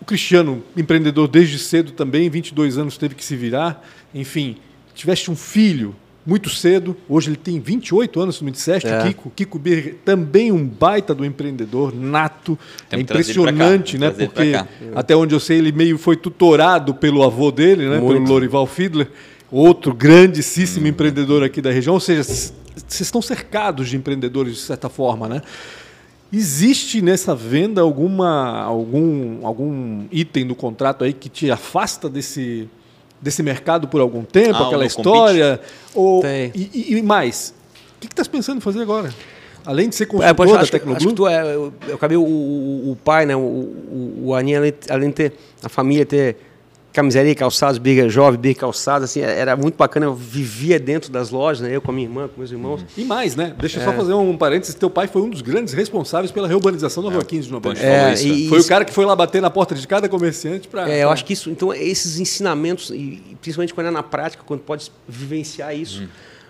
o Cristiano, empreendedor desde cedo também, 22 anos teve que se virar. Enfim, tiveste um filho muito cedo, hoje ele tem 28 anos, tu me disseste, É. Kiko. Kiko Birger, também um baita do empreendedor, nato. Tem é cá, impressionante, né? Porque até onde eu sei, ele meio foi tutorado pelo avô dele, né? Pelo Muito. Lorival Fiedler, outro grandíssimo Hum. empreendedor aqui da região. Ou seja, vocês estão cercados de empreendedores de certa forma, né? Existe nessa venda alguma algum algum item do contrato aí que te afasta desse desse mercado por algum tempo, Ah, aquela história? Ou, Tem. e, e- mais, o que, tá pensando em fazer agora? Além de ser É, consultor poxa, da Tecnoblue? acho que tu é, eu, eu acabei o, o, o pai, né, o, o, o Aninha, além de ter a família, ter camiseria, calçados, briga jovem, briga calçados, assim, era muito bacana, eu vivia dentro das lojas, né, eu com a minha irmã, com meus irmãos. E mais, né? Deixa eu É. só fazer um parênteses. Teu pai foi um dos grandes responsáveis pela reurbanização da Rua 15 de. Pancho falou É, isso, e- Foi o cara que foi lá bater na porta de cada comerciante para. É, eu acho que isso, então, esses ensinamentos, e principalmente quando é na prática, quando pode vivenciar isso,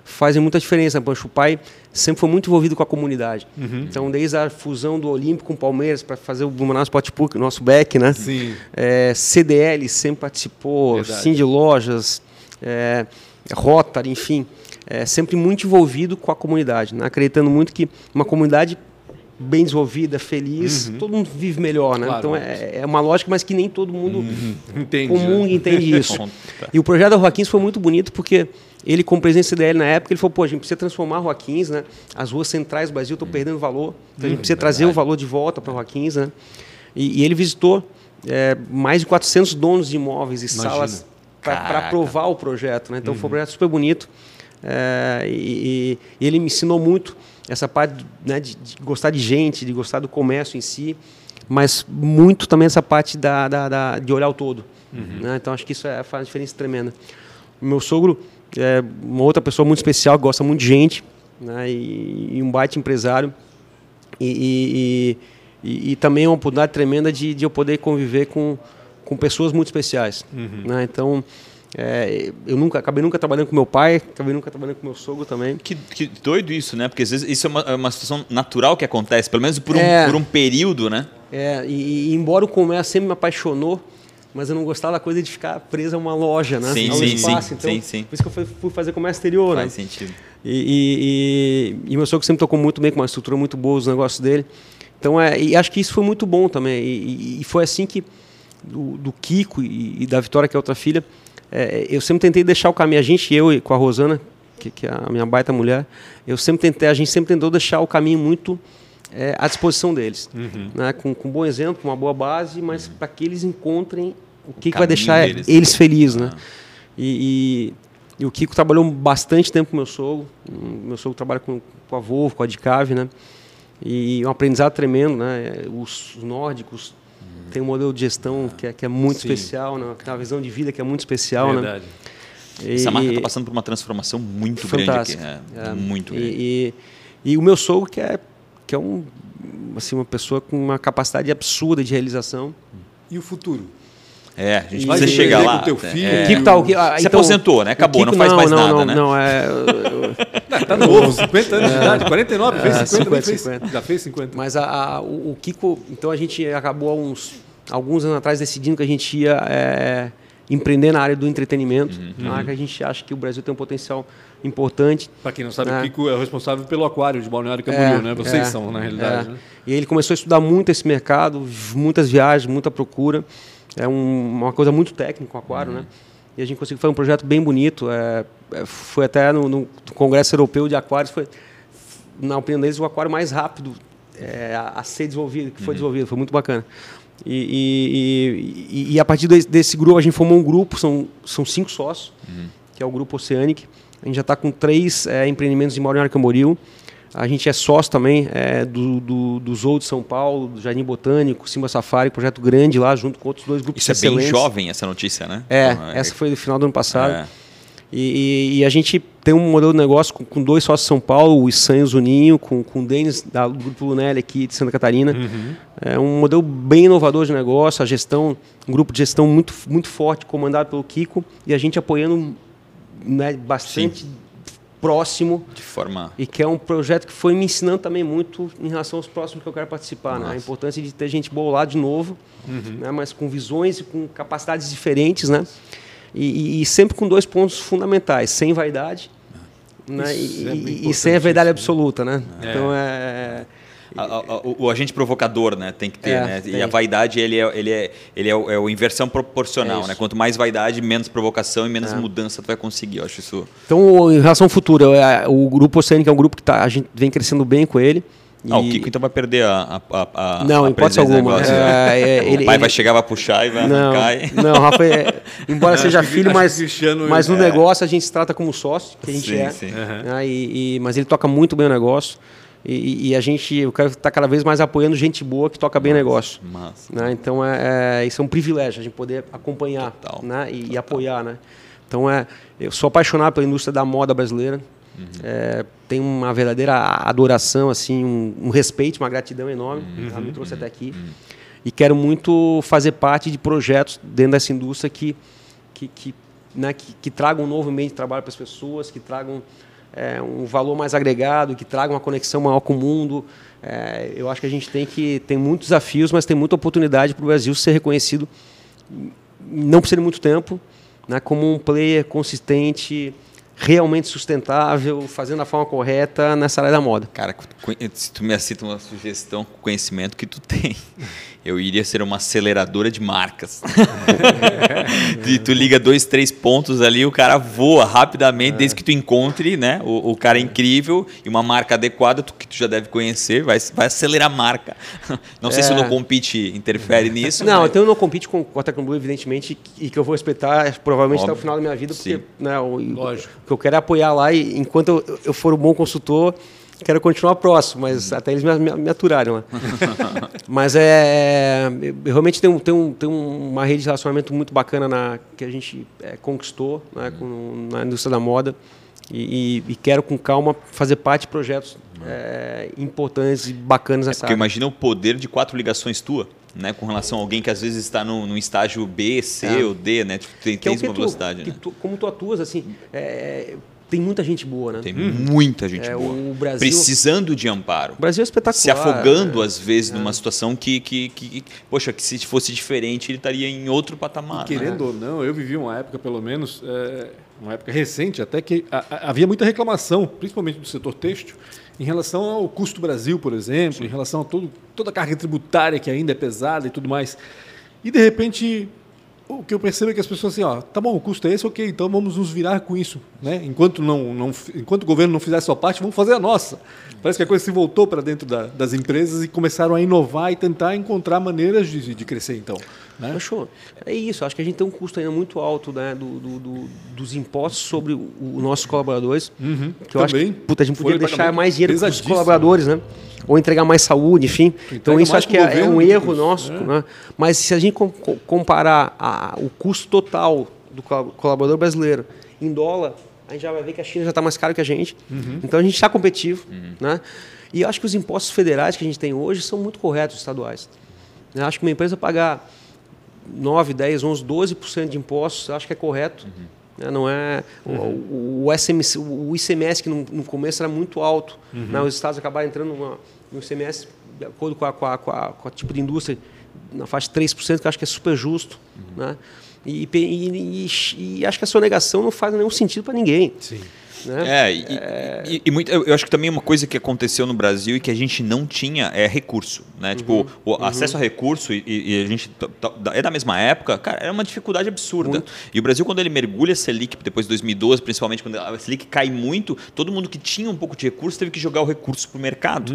fazem muita diferença. Pancho, o pai sempre foi muito envolvido com a comunidade. Então, desde a fusão do Olímpico com o Palmeiras para fazer o Blumenau Sport Book, nosso back, né? Sim. É, CDL sempre participou, Verdade. Sim de Lojas, é, Rotary, enfim, é, sempre muito envolvido com a comunidade, né? acreditando muito que uma comunidade bem desenvolvida, feliz, todo mundo vive melhor, né? Claro. Então é, é uma lógica, mas que nem todo mundo Entende. comum né? entende isso. e o projeto da Rua 15 foi muito bonito porque ele, como presidente do CDL na época, ele falou, pô, a gente precisa transformar a Rua 15, né? As ruas centrais do Brasil estão perdendo valor, então a gente precisa trazer o valor de volta para a Rua 15, né? E, e ele visitou é, mais de 400 donos de imóveis e Imagina. salas para aprovar o projeto, né? Então foi um projeto super bonito é, e, e ele me ensinou muito essa parte né, de, de gostar de gente, de gostar do comércio em si, mas muito também essa parte da, da- da- de olhar o todo. né? Então acho que isso é, faz uma diferença tremenda. O meu sogro é uma outra pessoa muito especial, gosta muito de gente, né? e, e um baita empresário. E, e- e- também é uma oportunidade tremenda de, de eu poder conviver com, com pessoas muito especiais. né? Então, é, eu nunca acabei nunca trabalhando com meu pai, acabei nunca trabalhando com meu sogro também. Que, que doido isso, né? Porque às vezes isso é uma, é uma situação natural que acontece, pelo menos por um, É. por um período, né? É, e, e embora o comércio sempre me apaixonou, mas eu não gostava da coisa de ficar preso a uma loja, né? Sim, sim, espaço. sim, então, sim, sim. Por isso que eu fui, fui fazer comércio exterior, Faz né? sentido. E, e- e- e meu sogro sempre tocou muito bem com uma estrutura muito boa os negócios dele. Então, é, e acho que isso foi muito bom também. E, e- foi assim que, do, do Kiko e da Vitória, que é outra filha, é, eu sempre tentei deixar o caminho. A gente, eu e com a Rosana, que, que é a minha baita mulher, eu sempre tentei, a gente sempre tentou deixar o caminho muito é, à disposição deles. Né? Com, com um bom exemplo, com uma boa base, mas para que eles encontrem o que, que vai deixar deles. eles felizes. Né? Ah. E, e- e o Kiko trabalhou bastante tempo com meu sogro. Meu sogro trabalha com, com a Volvo, com a Dicave, né? E é um aprendizado tremendo, né? Os nórdicos têm um modelo de gestão que é, que é muito Sim. especial, né? Tem uma visão de vida que é muito especial, né? Verdade. E- Essa marca e- está passando por uma transformação muito grande aqui. Fantástica. É, É, muito e, grande. e, e o meu sogro que é que é um assim uma pessoa com uma capacidade absurda de realização. E o futuro? É, a gente E- precisa Vai chegar lá. teu É. filho? É. O Kiko tá, o Ki- ah, Se então, aposentou, né? Acabou, não Kiko- faz mais não, nada, não, né? Não, é, eu- eu- tá novo, 50 anos de idade, 49, fez É, 50, nem 50, fez, 50. já fez 50. Mas a, a- o, o Kiko, então a gente acabou há uns alguns anos atrás decidindo que a gente ia é, empreender na área do entretenimento, na área que a gente acha que o Brasil tem um potencial importante. Para quem não sabe, É. o Kiko é o responsável pelo aquário de Balneário Camboriú, É, né? Vocês é, são, na realidade. é. né? E ele começou a estudar muito esse mercado, muitas viagens, muita procura. É um- uma coisa muito técnica o aquário, né? E a gente conseguiu fazer um projeto bem bonito. é, é, foi até no, no Congresso Europeu de Aquários, foi, na opinião deles, o aquário mais rápido é, a, a ser desenvolvido, que foi desenvolvido. Foi muito bacana. E, e- e- e a partir desse, desse grupo, a gente formou um grupo, são, são cinco sócios, que é o Grupo Oceanic. A gente já está com três é, empreendimentos em Balneário Camboriú. A gente é sócio também é, do, do, do Zoo de São Paulo, do Jardim Botânico, Simba Safari, projeto grande lá, junto com outros dois grupos Isso é bem excelentes. jovem, essa notícia, né? É, Então, essa foi do final do ano passado. É. E, e- e a gente tem um modelo de negócio com, com dois sócios de São Paulo, o Issan e o Zuninho, com, com o Denis, da- do Grupo Lunelli aqui de Santa Catarina. É um modelo bem inovador de negócio, a gestão, um grupo de gestão muito, muito forte, comandado pelo Kiko, e a gente apoiando né, bastante próximo De forma. e que é um projeto que foi me ensinando também muito em relação aos próximos que eu quero participar. Né? A importância de ter gente boa lá de novo, né? mas com visões e com capacidades diferentes, né? E, e- e sempre com dois pontos fundamentais: sem vaidade né? Isso e, é e- sem a verdade importantíssimo. absoluta. Né? É. Então é. A- a- a- o, o agente provocador, né? Tem que ter, É, né? E tem. a vaidade, ele é, ele é, ele é, o, é o inversão proporcional, É né? Quanto mais vaidade, menos provocação e menos É. mudança tu vai conseguir. Eu acho isso. Então, em relação ao futuro, é, o grupo Oceânico é um grupo que tá, a gente vem crescendo bem com ele. Ah, o Kiko então vai perder a, a, a Não, a em hipótese alguma. negócio. É, é, o ele- pai ele- vai chegar, vai puxar e vai Não, e- não, Rafa, é- embora seja Acho que- filho, mas, mas no é. negócio a gente se trata como sócio, que a gente Sim, é. sim. né, e, e- mas ele toca muito bem o negócio. E, e a gente, eu quero estar cada vez mais apoiando gente boa que toca bem o negócio. Massa. né? Então é, é- isso é um privilégio a gente poder acompanhar Total. né? e, e apoiar, né? Então é, eu sou apaixonado pela indústria da moda brasileira. Uhum. É, tenho uma verdadeira adoração, assim, um, um respeito, uma gratidão enorme. Uhum. Ela me trouxe até aqui e quero muito fazer parte de projetos dentro dessa indústria que que, que, né, que, que tragam um novo meio de trabalho para as pessoas, que tragam é, um valor mais agregado, que tragam uma conexão maior com o mundo. É, eu acho que a gente tem que tem muitos desafios, mas tem muita oportunidade para o Brasil ser reconhecido, não precisa de muito tempo, né, como um player consistente, realmente sustentável, fazendo da forma correta nessa área da moda. Cara, se tu me aceita uma sugestão com o conhecimento que tu tem, eu iria ser uma aceleradora de marcas. e tu liga dois, três pontos ali, o cara voa rapidamente, desde que tu encontre né, o, o cara incrível e uma marca adequada, tu, que tu já deve conhecer, vai, vai acelerar a marca. Não sei se o É. No Compete interfere nisso. Não, mas- então eu não compete com, com a Tecnoblue, evidentemente, e que eu vou respeitar provavelmente até o Óbvio. final da minha vida, porque Sim. né, o, Lógico. o que eu quero é apoiar lá e enquanto eu, eu for um bom consultor, quero continuar próximo, mas até eles me, me, aturarem lá. mas é, eu realmente tem, um, tem, um, tem uma rede de relacionamento muito bacana na, que a gente é, conquistou né, com, na indústria da moda e, e- e quero com calma fazer parte de projetos é, importantes e bacanas nessa Porque área. imagina o poder de quatro ligações tua, né? Com relação a alguém que às vezes está no, no estágio B, C É. ou D, né? Tipo, tem, Que é tens uma tu- velocidade, né? tu- como tu atuas, assim, é, tem muita gente boa, né? Tem muita gente É, boa. o Brasil- Precisando de amparo. O Brasil é espetacular. Se afogando, é. às vezes, numa situação que, que, que- Poxa, que se fosse diferente, ele estaria em outro patamar. né? Querendo ou não, eu vivi uma época, pelo menos, é, uma época recente, até que a- a- havia muita reclamação, principalmente do setor têxtil, em relação ao custo Brasil, por exemplo, em relação a todo, toda a carga tributária que ainda é pesada e tudo mais. E, de repente, o que eu percebo é que as pessoas assim, ó, tá bom, o custo é esse, ok, então vamos nos virar com isso. Né? Enquanto, não, não, enquanto o governo não fizer a sua parte, vamos fazer a nossa. Parece que a coisa se voltou para dentro da- das empresas e começaram a inovar e tentar encontrar maneiras de, de crescer, então. Né? Achou? É isso, acho que a gente tem um custo ainda muito alto né, do, do- do- dos impostos sobre os nossos colaboradores. que eu acho que também. puta, a gente de deixar mais dinheiro para os colaboradores, né? Ou entregar mais saúde, enfim. Então isso acho que é, é governo um do que erro nosso. é. Né? Mas se a gente com- com- comparar a- o custo total do col- colaborador brasileiro em dólar, a gente já vai ver que a China já está mais caro que a gente. Uhum. Então a gente está competitivo. Né? E eu acho que os impostos federais que a gente tem hoje são muito corretos, estaduais. Eu acho que uma empresa pagar 9, 10, 11, 12% de impostos, acho que é correto. Né? Não é o- o, o, SMC, o ICMS que no, no começo era muito alto, né? os estados acabaram entrando numa, no ICMS de acordo com a, com, a, com, a, com a tipo de indústria na faixa de 3%, que eu acho que é super justo, né? E, e, e- e acho que a sonegação não faz nenhum sentido para ninguém. Sim. Né? É, e, e- e muito, eu eu acho que também uma coisa que aconteceu no Brasil e que a gente não tinha é recurso, né? Tipo, o acesso a recurso e, e a gente é da mesma época, cara, era uma dificuldade absurda. E o Brasil quando ele mergulha a Selic depois de 2012, principalmente quando a Selic cai muito, todo mundo que tinha um pouco de recurso teve que jogar o recurso para o mercado.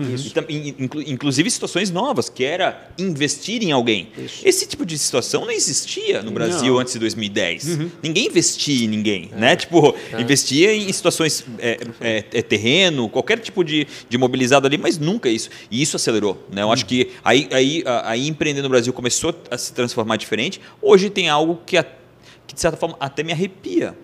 E in- inclu- inclusive situações novas, que era investir em alguém. Esse tipo de situação não existia no Brasil Não. antes de 2010. Ninguém investia em ninguém, né? Tipo, investia em situações é, é, é, terreno, qualquer tipo de, de mobilizado ali, mas nunca isso. E isso acelerou, né? Eu acho que aí, aí, aí empreender no Brasil começou a se transformar diferente. Hoje tem algo que, a- que de certa forma até me arrepia.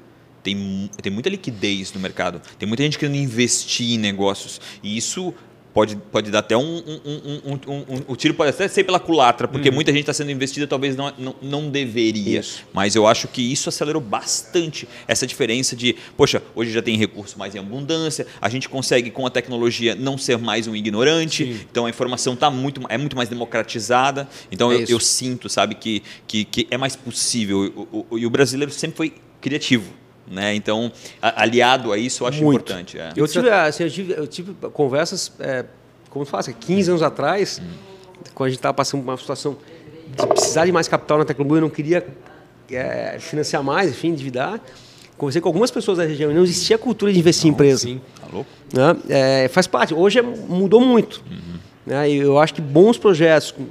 Tem, tem muita liquidez no mercado. Tem muita gente querendo investir em negócios. E isso pode, pode dar até um, um, um, um, um- O tiro pode até ser pela culatra, porque muita gente está sendo investida, talvez não, não, não deveria. Isso. Mas eu acho que isso acelerou bastante essa diferença de, poxa, hoje já tem recurso mais em abundância, a gente consegue com a tecnologia não ser mais um ignorante, Sim. então a informação tá muito, é muito mais democratizada. Então É eu, eu sinto, sabe, que, que, que é mais possível. O- o- e o brasileiro sempre foi criativo. Né? Então, a- aliado a isso, eu acho Muito. importante. é. Eu tive, assim, eu tive, eu tive conversas, é, como tu fala, assim, 15 anos atrás, quando a gente estava passando por uma situação de precisar de mais capital na Tecnoblue, eu não queria é, financiar mais, enfim, endividar. Conversei com algumas pessoas da região e não existia cultura de investir em empresa. Sim. Tá louco? né? É, faz parte. Hoje é- mudou muito. Né? E eu acho que bons projetos, com,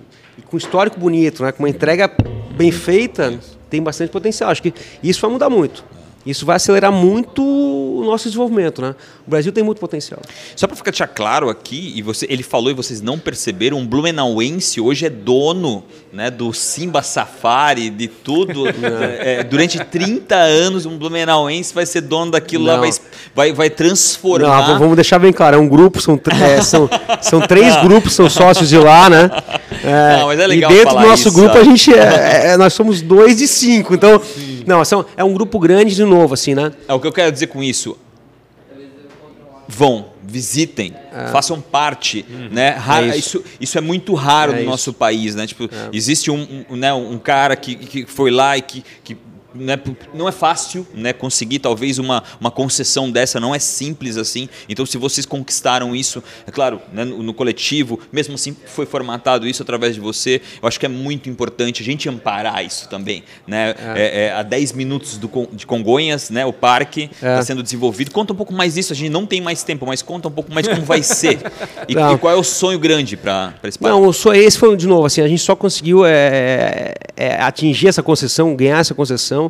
com histórico bonito, né? com uma entrega bem feita, tem bastante potencial. Acho que isso vai mudar muito. Isso vai acelerar muito o nosso desenvolvimento, né? O Brasil tem muito potencial. Só para ficar claro aqui, e você, ele falou e vocês não perceberam, um Blumenauense hoje é dono né, do Simba Safari, de tudo. é, é, durante 30 anos, um Blumenauense vai ser dono daquilo não. lá, vai, vai, vai transformar. Não, vamos deixar bem claro, é um grupo, são, é, são, são três grupos, são sócios de lá, né? É, não, mas é legal e dentro do nosso isso, grupo, a gente é, é, nós somos dois de cinco, então... Não, são, é um grupo grande de novo, assim, né? É o que eu quero dizer com isso. Vão, visitem, é. façam parte, uhum. né? É isso. isso. Isso, é muito raro é no isso. nosso país, né? Tipo, é. existe um, um, né, um cara que, que foi lá e que, que não é, não é fácil né, conseguir talvez uma, uma concessão dessa, não é simples assim. Então, se vocês conquistaram isso, é claro, né, no, no, coletivo, mesmo assim foi formatado isso através de você, eu acho que é muito importante a gente amparar isso também. Né? É. É, é, a 10 minutos do, de Congonhas, né, o parque está é. sendo desenvolvido. Conta um pouco mais disso, a gente não tem mais tempo, mas conta um pouco mais como vai ser. E, e qual é o sonho grande para esse parque? Não, o sonho, esse foi, de novo, assim, a gente só conseguiu é, é, atingir essa concessão, ganhar essa concessão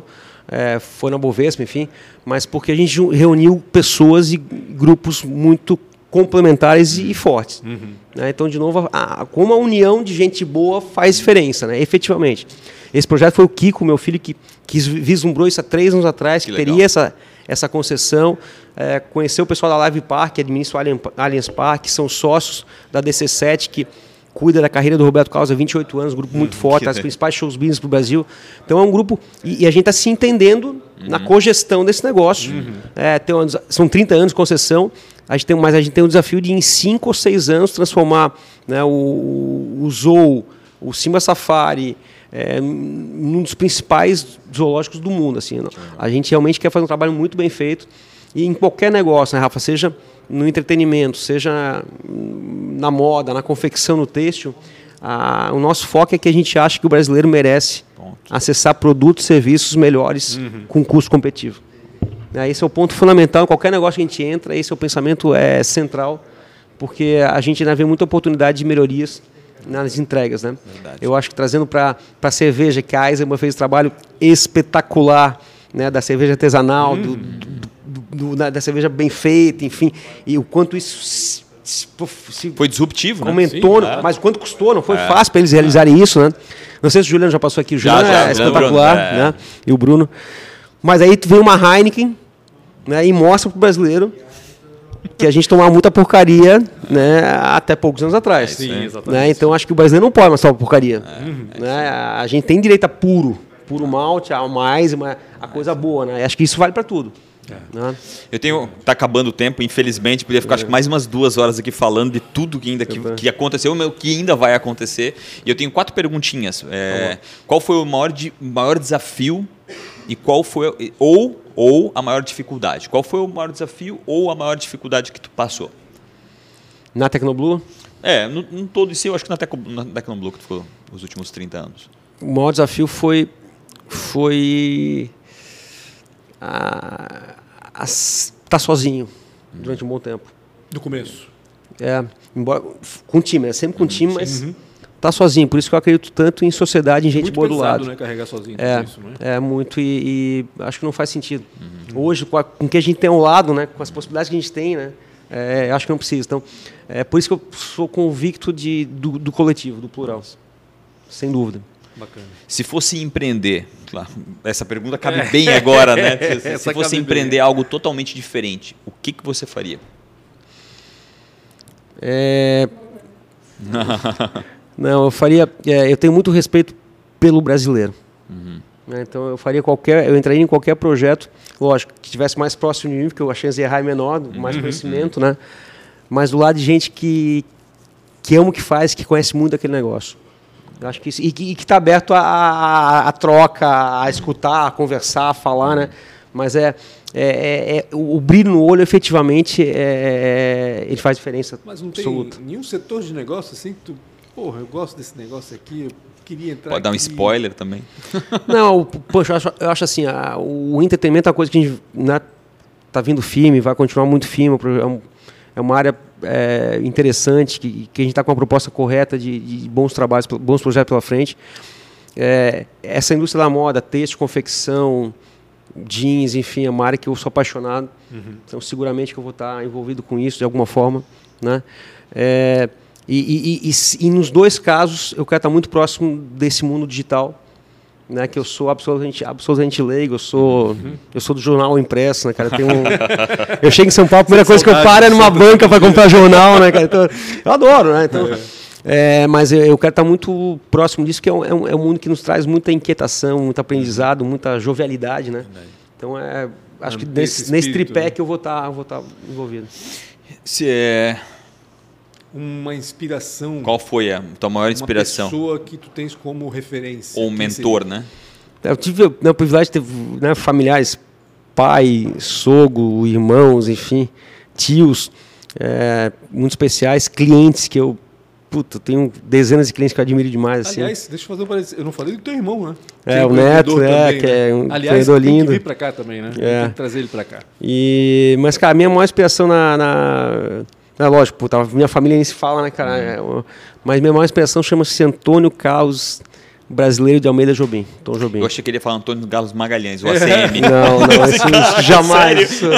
é, foi na Bovespa, enfim, mas porque a gente reuniu pessoas e grupos muito complementares e fortes. Uhum. Né? Então, de novo, a, como a união de gente boa faz diferença, né? efetivamente. Esse projeto foi o Kiko, meu filho, que, que vislumbrou isso há três anos atrás, que, que teria essa, essa concessão. É, conheceu o pessoal da Live Park, que administra o Allianz Park, que são sócios da DC7, que cuida da carreira do Roberto há 28 anos, um grupo muito hum, forte, as principais shows business para o Brasil. Então é um grupo, e, e a gente está se entendendo uhum. na cogestão desse negócio. Uhum. É, tem uma, são 30 anos de concessão, a gente tem, mas a gente tem um desafio de em 5 ou 6 anos transformar né, o, o Zoo, o Simba Safari, é, um dos principais zoológicos do mundo. Assim, A gente realmente quer fazer um trabalho muito bem feito. E em qualquer negócio, né, Rafa? Seja no entretenimento, seja na moda, na confecção, no têxtil, a, o nosso foco é que a gente acha que o brasileiro merece Bom, acessar produtos e serviços melhores uhum. com custo competitivo. É, esse é o ponto fundamental. Qualquer negócio que a gente entra, esse é o pensamento é central, porque a gente ainda vê muita oportunidade de melhorias nas entregas. Né? Eu acho que trazendo para a cerveja, que a Eisenbahn fez um trabalho espetacular né, da cerveja artesanal, uhum. do, do da, da, cerveja bem feita, enfim, e o quanto isso se, se foi disruptivo, comentou, né? Sim, mas quanto custou, não foi é. fácil para eles realizarem isso, né? Não sei se o Juliano já passou aqui, o Juliano já, já, é espetacular, Bruno, é. né? E o Bruno. Mas aí vem uma Heineken, né, e mostra pro brasileiro que a gente tomava muita porcaria, né, até poucos anos atrás. É, sim, exatamente. Né? Então acho que o brasileiro não pode mais tomar porcaria. É, né? A gente tem direito a puro, puro malte, a mais, uma, a coisa boa, né? Acho que isso vale para tudo. É. Né? Eu tenho. Tá acabando o tempo, infelizmente, podia ficar acho que mais umas duas horas aqui falando de tudo que ainda que, que aconteceu, o que ainda vai acontecer. E eu tenho quatro perguntinhas. É, qual foi o maior, maior desafio e qual foi. Ou, ou a maior dificuldade? Qual foi o maior desafio ou a maior dificuldade que tu passou? Na Tecnoblue? É, no, no todo isso, eu acho que na, Tec, na Tecnoblue que tu ficou os últimos 30 anos. O maior desafio foi. Foi a estar tá sozinho durante um bom tempo. Do começo. É, embora com time, é sempre com time, mas uhum. tá sozinho. Por isso que eu acredito tanto em sociedade, em gente muito boa do lado. né, carregar sozinho. É, isso, é? é muito e, e, acho que não faz sentido. Uhum. Hoje, com, o que a gente tem ao lado, né, com as possibilidades que a gente tem, né, é, acho que não precisa. Então, é por isso que eu sou convicto de, do, do coletivo, do plural, sem dúvida. Bacana. Se fosse empreender, claro, essa pergunta cabe é. bem agora, né? Se, se fosse empreender bem. algo totalmente diferente, o que, que você faria? É... Não, eu faria. É, eu tenho muito respeito pelo brasileiro. Uhum. Né, então eu faria qualquer, eu entraria em qualquer projeto, lógico, que estivesse mais próximo de mim, porque a chance de errar é menor, mais uhum. conhecimento, né? Mas do lado de gente que que ama o que faz, que conhece muito aquele negócio. Eu acho que isso, e que está aberto à troca, a escutar, a conversar, a falar, né? Mas é, é, é, é o, brilho no olho, efetivamente, é, é, ele faz diferença. Mas não tem absoluta. nenhum setor de negócio assim que tu, porra, eu gosto desse negócio aqui, eu queria entrar. Pode aqui. dar um spoiler também. Não, poxa, eu acho, eu acho assim, a, o entretenimento é uma coisa que a gente né, tá vindo firme, vai continuar muito firme, é, um, é uma área é, interessante, que, que a gente está com uma proposta correta de, de, bons trabalhos, bons projetos pela frente. É, essa indústria da moda, texto, confecção, jeans, enfim, é uma área que eu sou apaixonado. Uhum. Então, seguramente que eu vou estar envolvido com isso de alguma forma, né? É, e, e, e, e, nos dois casos, eu quero estar muito próximo desse mundo digital, né? Que eu sou absolutamente, absolutamente leigo. Eu sou, uhum. eu sou do jornal impresso, né, cara? Eu, um... eu chego em São Paulo, a primeira coisa que eu paro é numa banca para comprar jornal, né, cara? Então, eu adoro, né? Então, é, mas eu quero estar muito próximo disso, que é um, é um, é um mundo que nos traz muita inquietação, muito aprendizado, muita jovialidade, né? Então, é, acho que nesse, nesse tripé né? que eu vou estar, vou estar envolvido. Se é uma inspiração. Qual foi a tua maior inspiração? Uma pessoa que tu tens como referência. Ou mentor, né? Eu tive né, o privilégio de ter né, familiares, pai, sogro, irmãos, enfim, tios, é, muito especiais, clientes que eu puta, tenho dezenas de clientes que eu admiro demais. Assim. Aliás, deixa eu fazer um parênteses. Eu não falei do teu irmão, né? É, é o Neto, é, também, que né? é um Aliás, tem lindo. que vir para cá também, né? É. Tem que trazer ele para cá. E, mas, cara, a minha maior inspiração na, na é lógico, puta, minha família nem se fala, né, cara? É, mas minha maior inspiração chama-se Antônio Carlos Brasileiro de Almeida Jobim. Tom Jobim. Eu achei que ele ia falar Antônio Carlos Magalhães, o ACM. não, não, isso, isso jamais.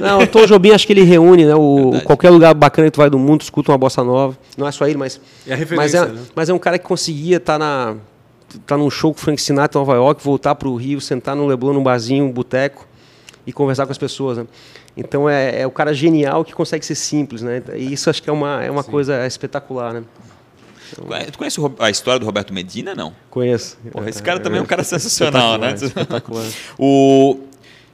Não, o Tom Jobim acho que ele reúne, né? O, qualquer lugar bacana que tu vai do mundo, escuta uma bossa nova. Não é só ele, mas. É a referência, mas é, né? mas é um cara que conseguia estar tá na. tá num show com o Frank Sinatra em Nova York, voltar para o Rio, sentar no Leblon, num barzinho, um boteco e conversar com as pessoas, né? Então é, é, o cara genial que consegue ser simples, né? E isso acho que é uma, é uma coisa espetacular, né? Então, tu conhece a história do Roberto Medina, não? Conheço. Porra, esse cara também é um cara sensacional, né? Espetacular. o,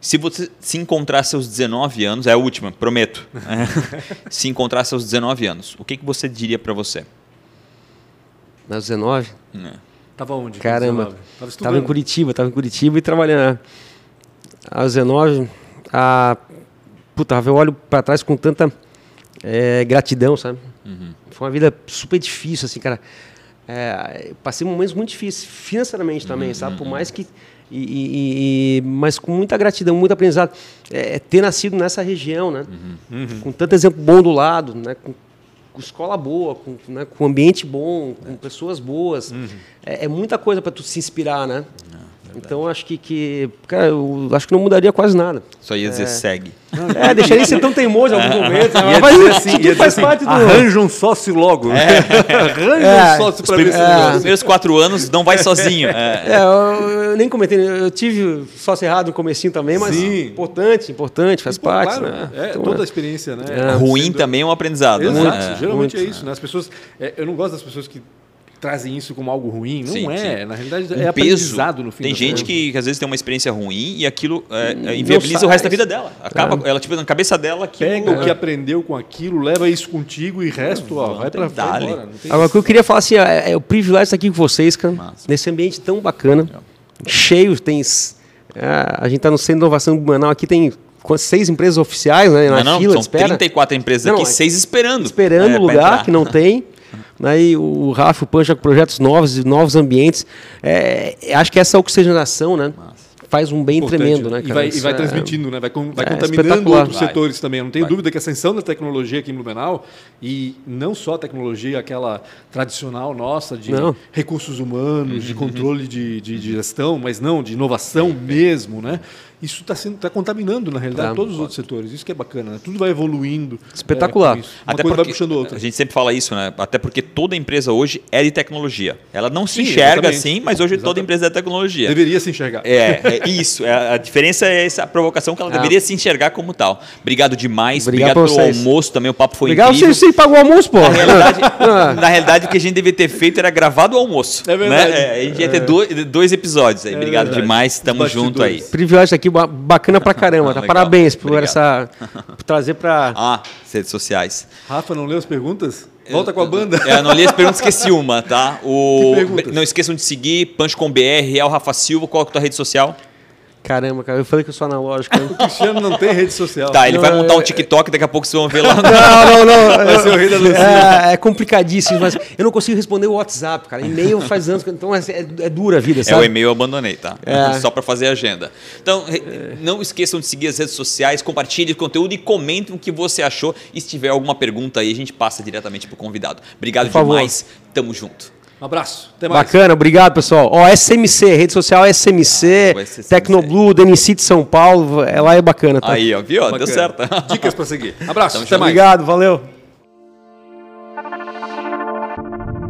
se você se encontrar seus 19 anos, é a última, prometo. se encontrar seus 19 anos, o que, que você diria para você? Aos 19? É. Tava onde? Caramba. Tava, tava, em Curitiba, tava em Curitiba e trabalhando. Aos 19, a puta, eu olho para trás com tanta é, gratidão, sabe? Uhum. Foi uma vida super difícil, assim, cara. É, passei momentos muito difíceis, financeiramente também, uhum. sabe? Por mais que. E, e, e, mas com muita gratidão, muito aprendizado. É, ter nascido nessa região, né? Uhum. uhum. Com tanto exemplo bom do lado, né? Com, com escola boa, com, né? com ambiente bom, com pessoas boas. Uhum. É, é, muita coisa para tu se inspirar, né? Então acho que, que cara, eu acho que não mudaria quase nada. Só ia dizer é. segue. É, deixaria ser tão teimoso em alguns momentos. Né? Mas dizer assim, ia faz assim, parte do... Arranja um sócio logo. É. arranja é. um sócio para ver se é. Os primeiros quatro anos não vai sozinho. É, é eu, eu, nem comentei, eu tive sócio errado no comecinho também, mas Sim. importante, importante, faz Pô, parte. Claro, né? É, então, toda a experiência, né? Ruim Sendo... também é um aprendizado. Exato, né? geralmente Muito. é isso. Né? As pessoas, eu não gosto das pessoas que trazem isso como algo ruim. Não sim, é. Sim. Na realidade, um é aprendizado no fim Tem gente que, que, às vezes tem uma experiência ruim e aquilo é, é inviabiliza o resto da vida dela. Acaba, é. ela, tipo, na cabeça dela... Aquilo, Pega o que aprendeu com aquilo, leva isso contigo e resto, ó, vai para fora. Agora, o que eu queria falar assim, é, é, o privilégio de estar aqui com vocês, cara, Massa. nesse ambiente tão bacana, cheio, tem... É, a gente está no Centro de Inovação do Banal, aqui tem seis empresas oficiais né, na não, fila não, são espera. 34 empresas não, aqui, seis esperando. Esperando é, lugar que não tem. Né? E o Rafa, o Pancha com projetos novos, novos ambientes. É, acho que essa oxigenação, né? Faz um bem Importante, tremendo, né? Cara? E vai, e vai é transmitindo, né? Vai, vai é contaminando outros vai. setores também. Eu não tenho vai. dúvida que a ascensão da tecnologia aqui em Blumenau, e não só a tecnologia, aquela tradicional nossa de não. recursos humanos, uhum. de controle de, de, de, gestão, mas não, de inovação mesmo, né? Isso está sendo tá contaminando na realidade tá. todos os outros setores. Isso que é bacana, né? tudo vai evoluindo. Espetacular. É, Até coisa vai puxando outra. A gente sempre fala isso, né? Até porque toda empresa hoje é de tecnologia. Ela não se enxerga assim, mas hoje exatamente. toda empresa é de tecnologia. Deveria se enxergar. É, é isso. É, a diferença é essa provocação que ela ah. deveria se enxergar como tal. Obrigado demais. Obrigado, Obrigado pelo almoço também. O papo foi Obrigado incrível. Você, você pagou o almoço, pô. Na realidade, ah. na realidade, o que a gente devia ter feito era gravado o almoço. É verdade. Né? É, a gente ia ter dois, dois episódios aí. É Obrigado verdade. demais. Tamo junto aí. Privilégio aqui, bacana pra caramba, tá? Parabéns por Obrigado. essa por trazer pra. Ah, redes sociais. Rafa, não leu as perguntas? Volta com a banda. É, não li as perguntas, esqueci uma, tá? O... Não esqueçam de seguir Punch com BR, Real Rafa Silva, qual é a tua rede social? Caramba, cara, eu falei que eu sou analógico. O Cristiano não tem rede social. Tá, ele Não, vai montar um é- TikTok, daqui a pouco vocês vão ver lá. Não, não, não. Vai ser o rei da. É, é complicadíssimo, mas eu não consigo responder o WhatsApp, cara. E-mail faz anos, então é, é, é dura a vida, É, sabe? o e-mail eu abandonei, tá? É. Só para fazer agenda. Então, não esqueçam de seguir as redes sociais, compartilhe o conteúdo e comentem o que você achou. E se tiver alguma pergunta aí, a gente passa diretamente pro convidado. Obrigado demais. Tamo junto. Um abraço. Até mais. Bacana, obrigado, pessoal. Ó, SMC, rede social SMC, Ah, SMC. Tecnoblue, DNC de São Paulo, é, lá é bacana, tá? Aí, ó, viu? Deu Bacana. certo. Dicas para seguir. Abraço. Até mais. Obrigado, valeu.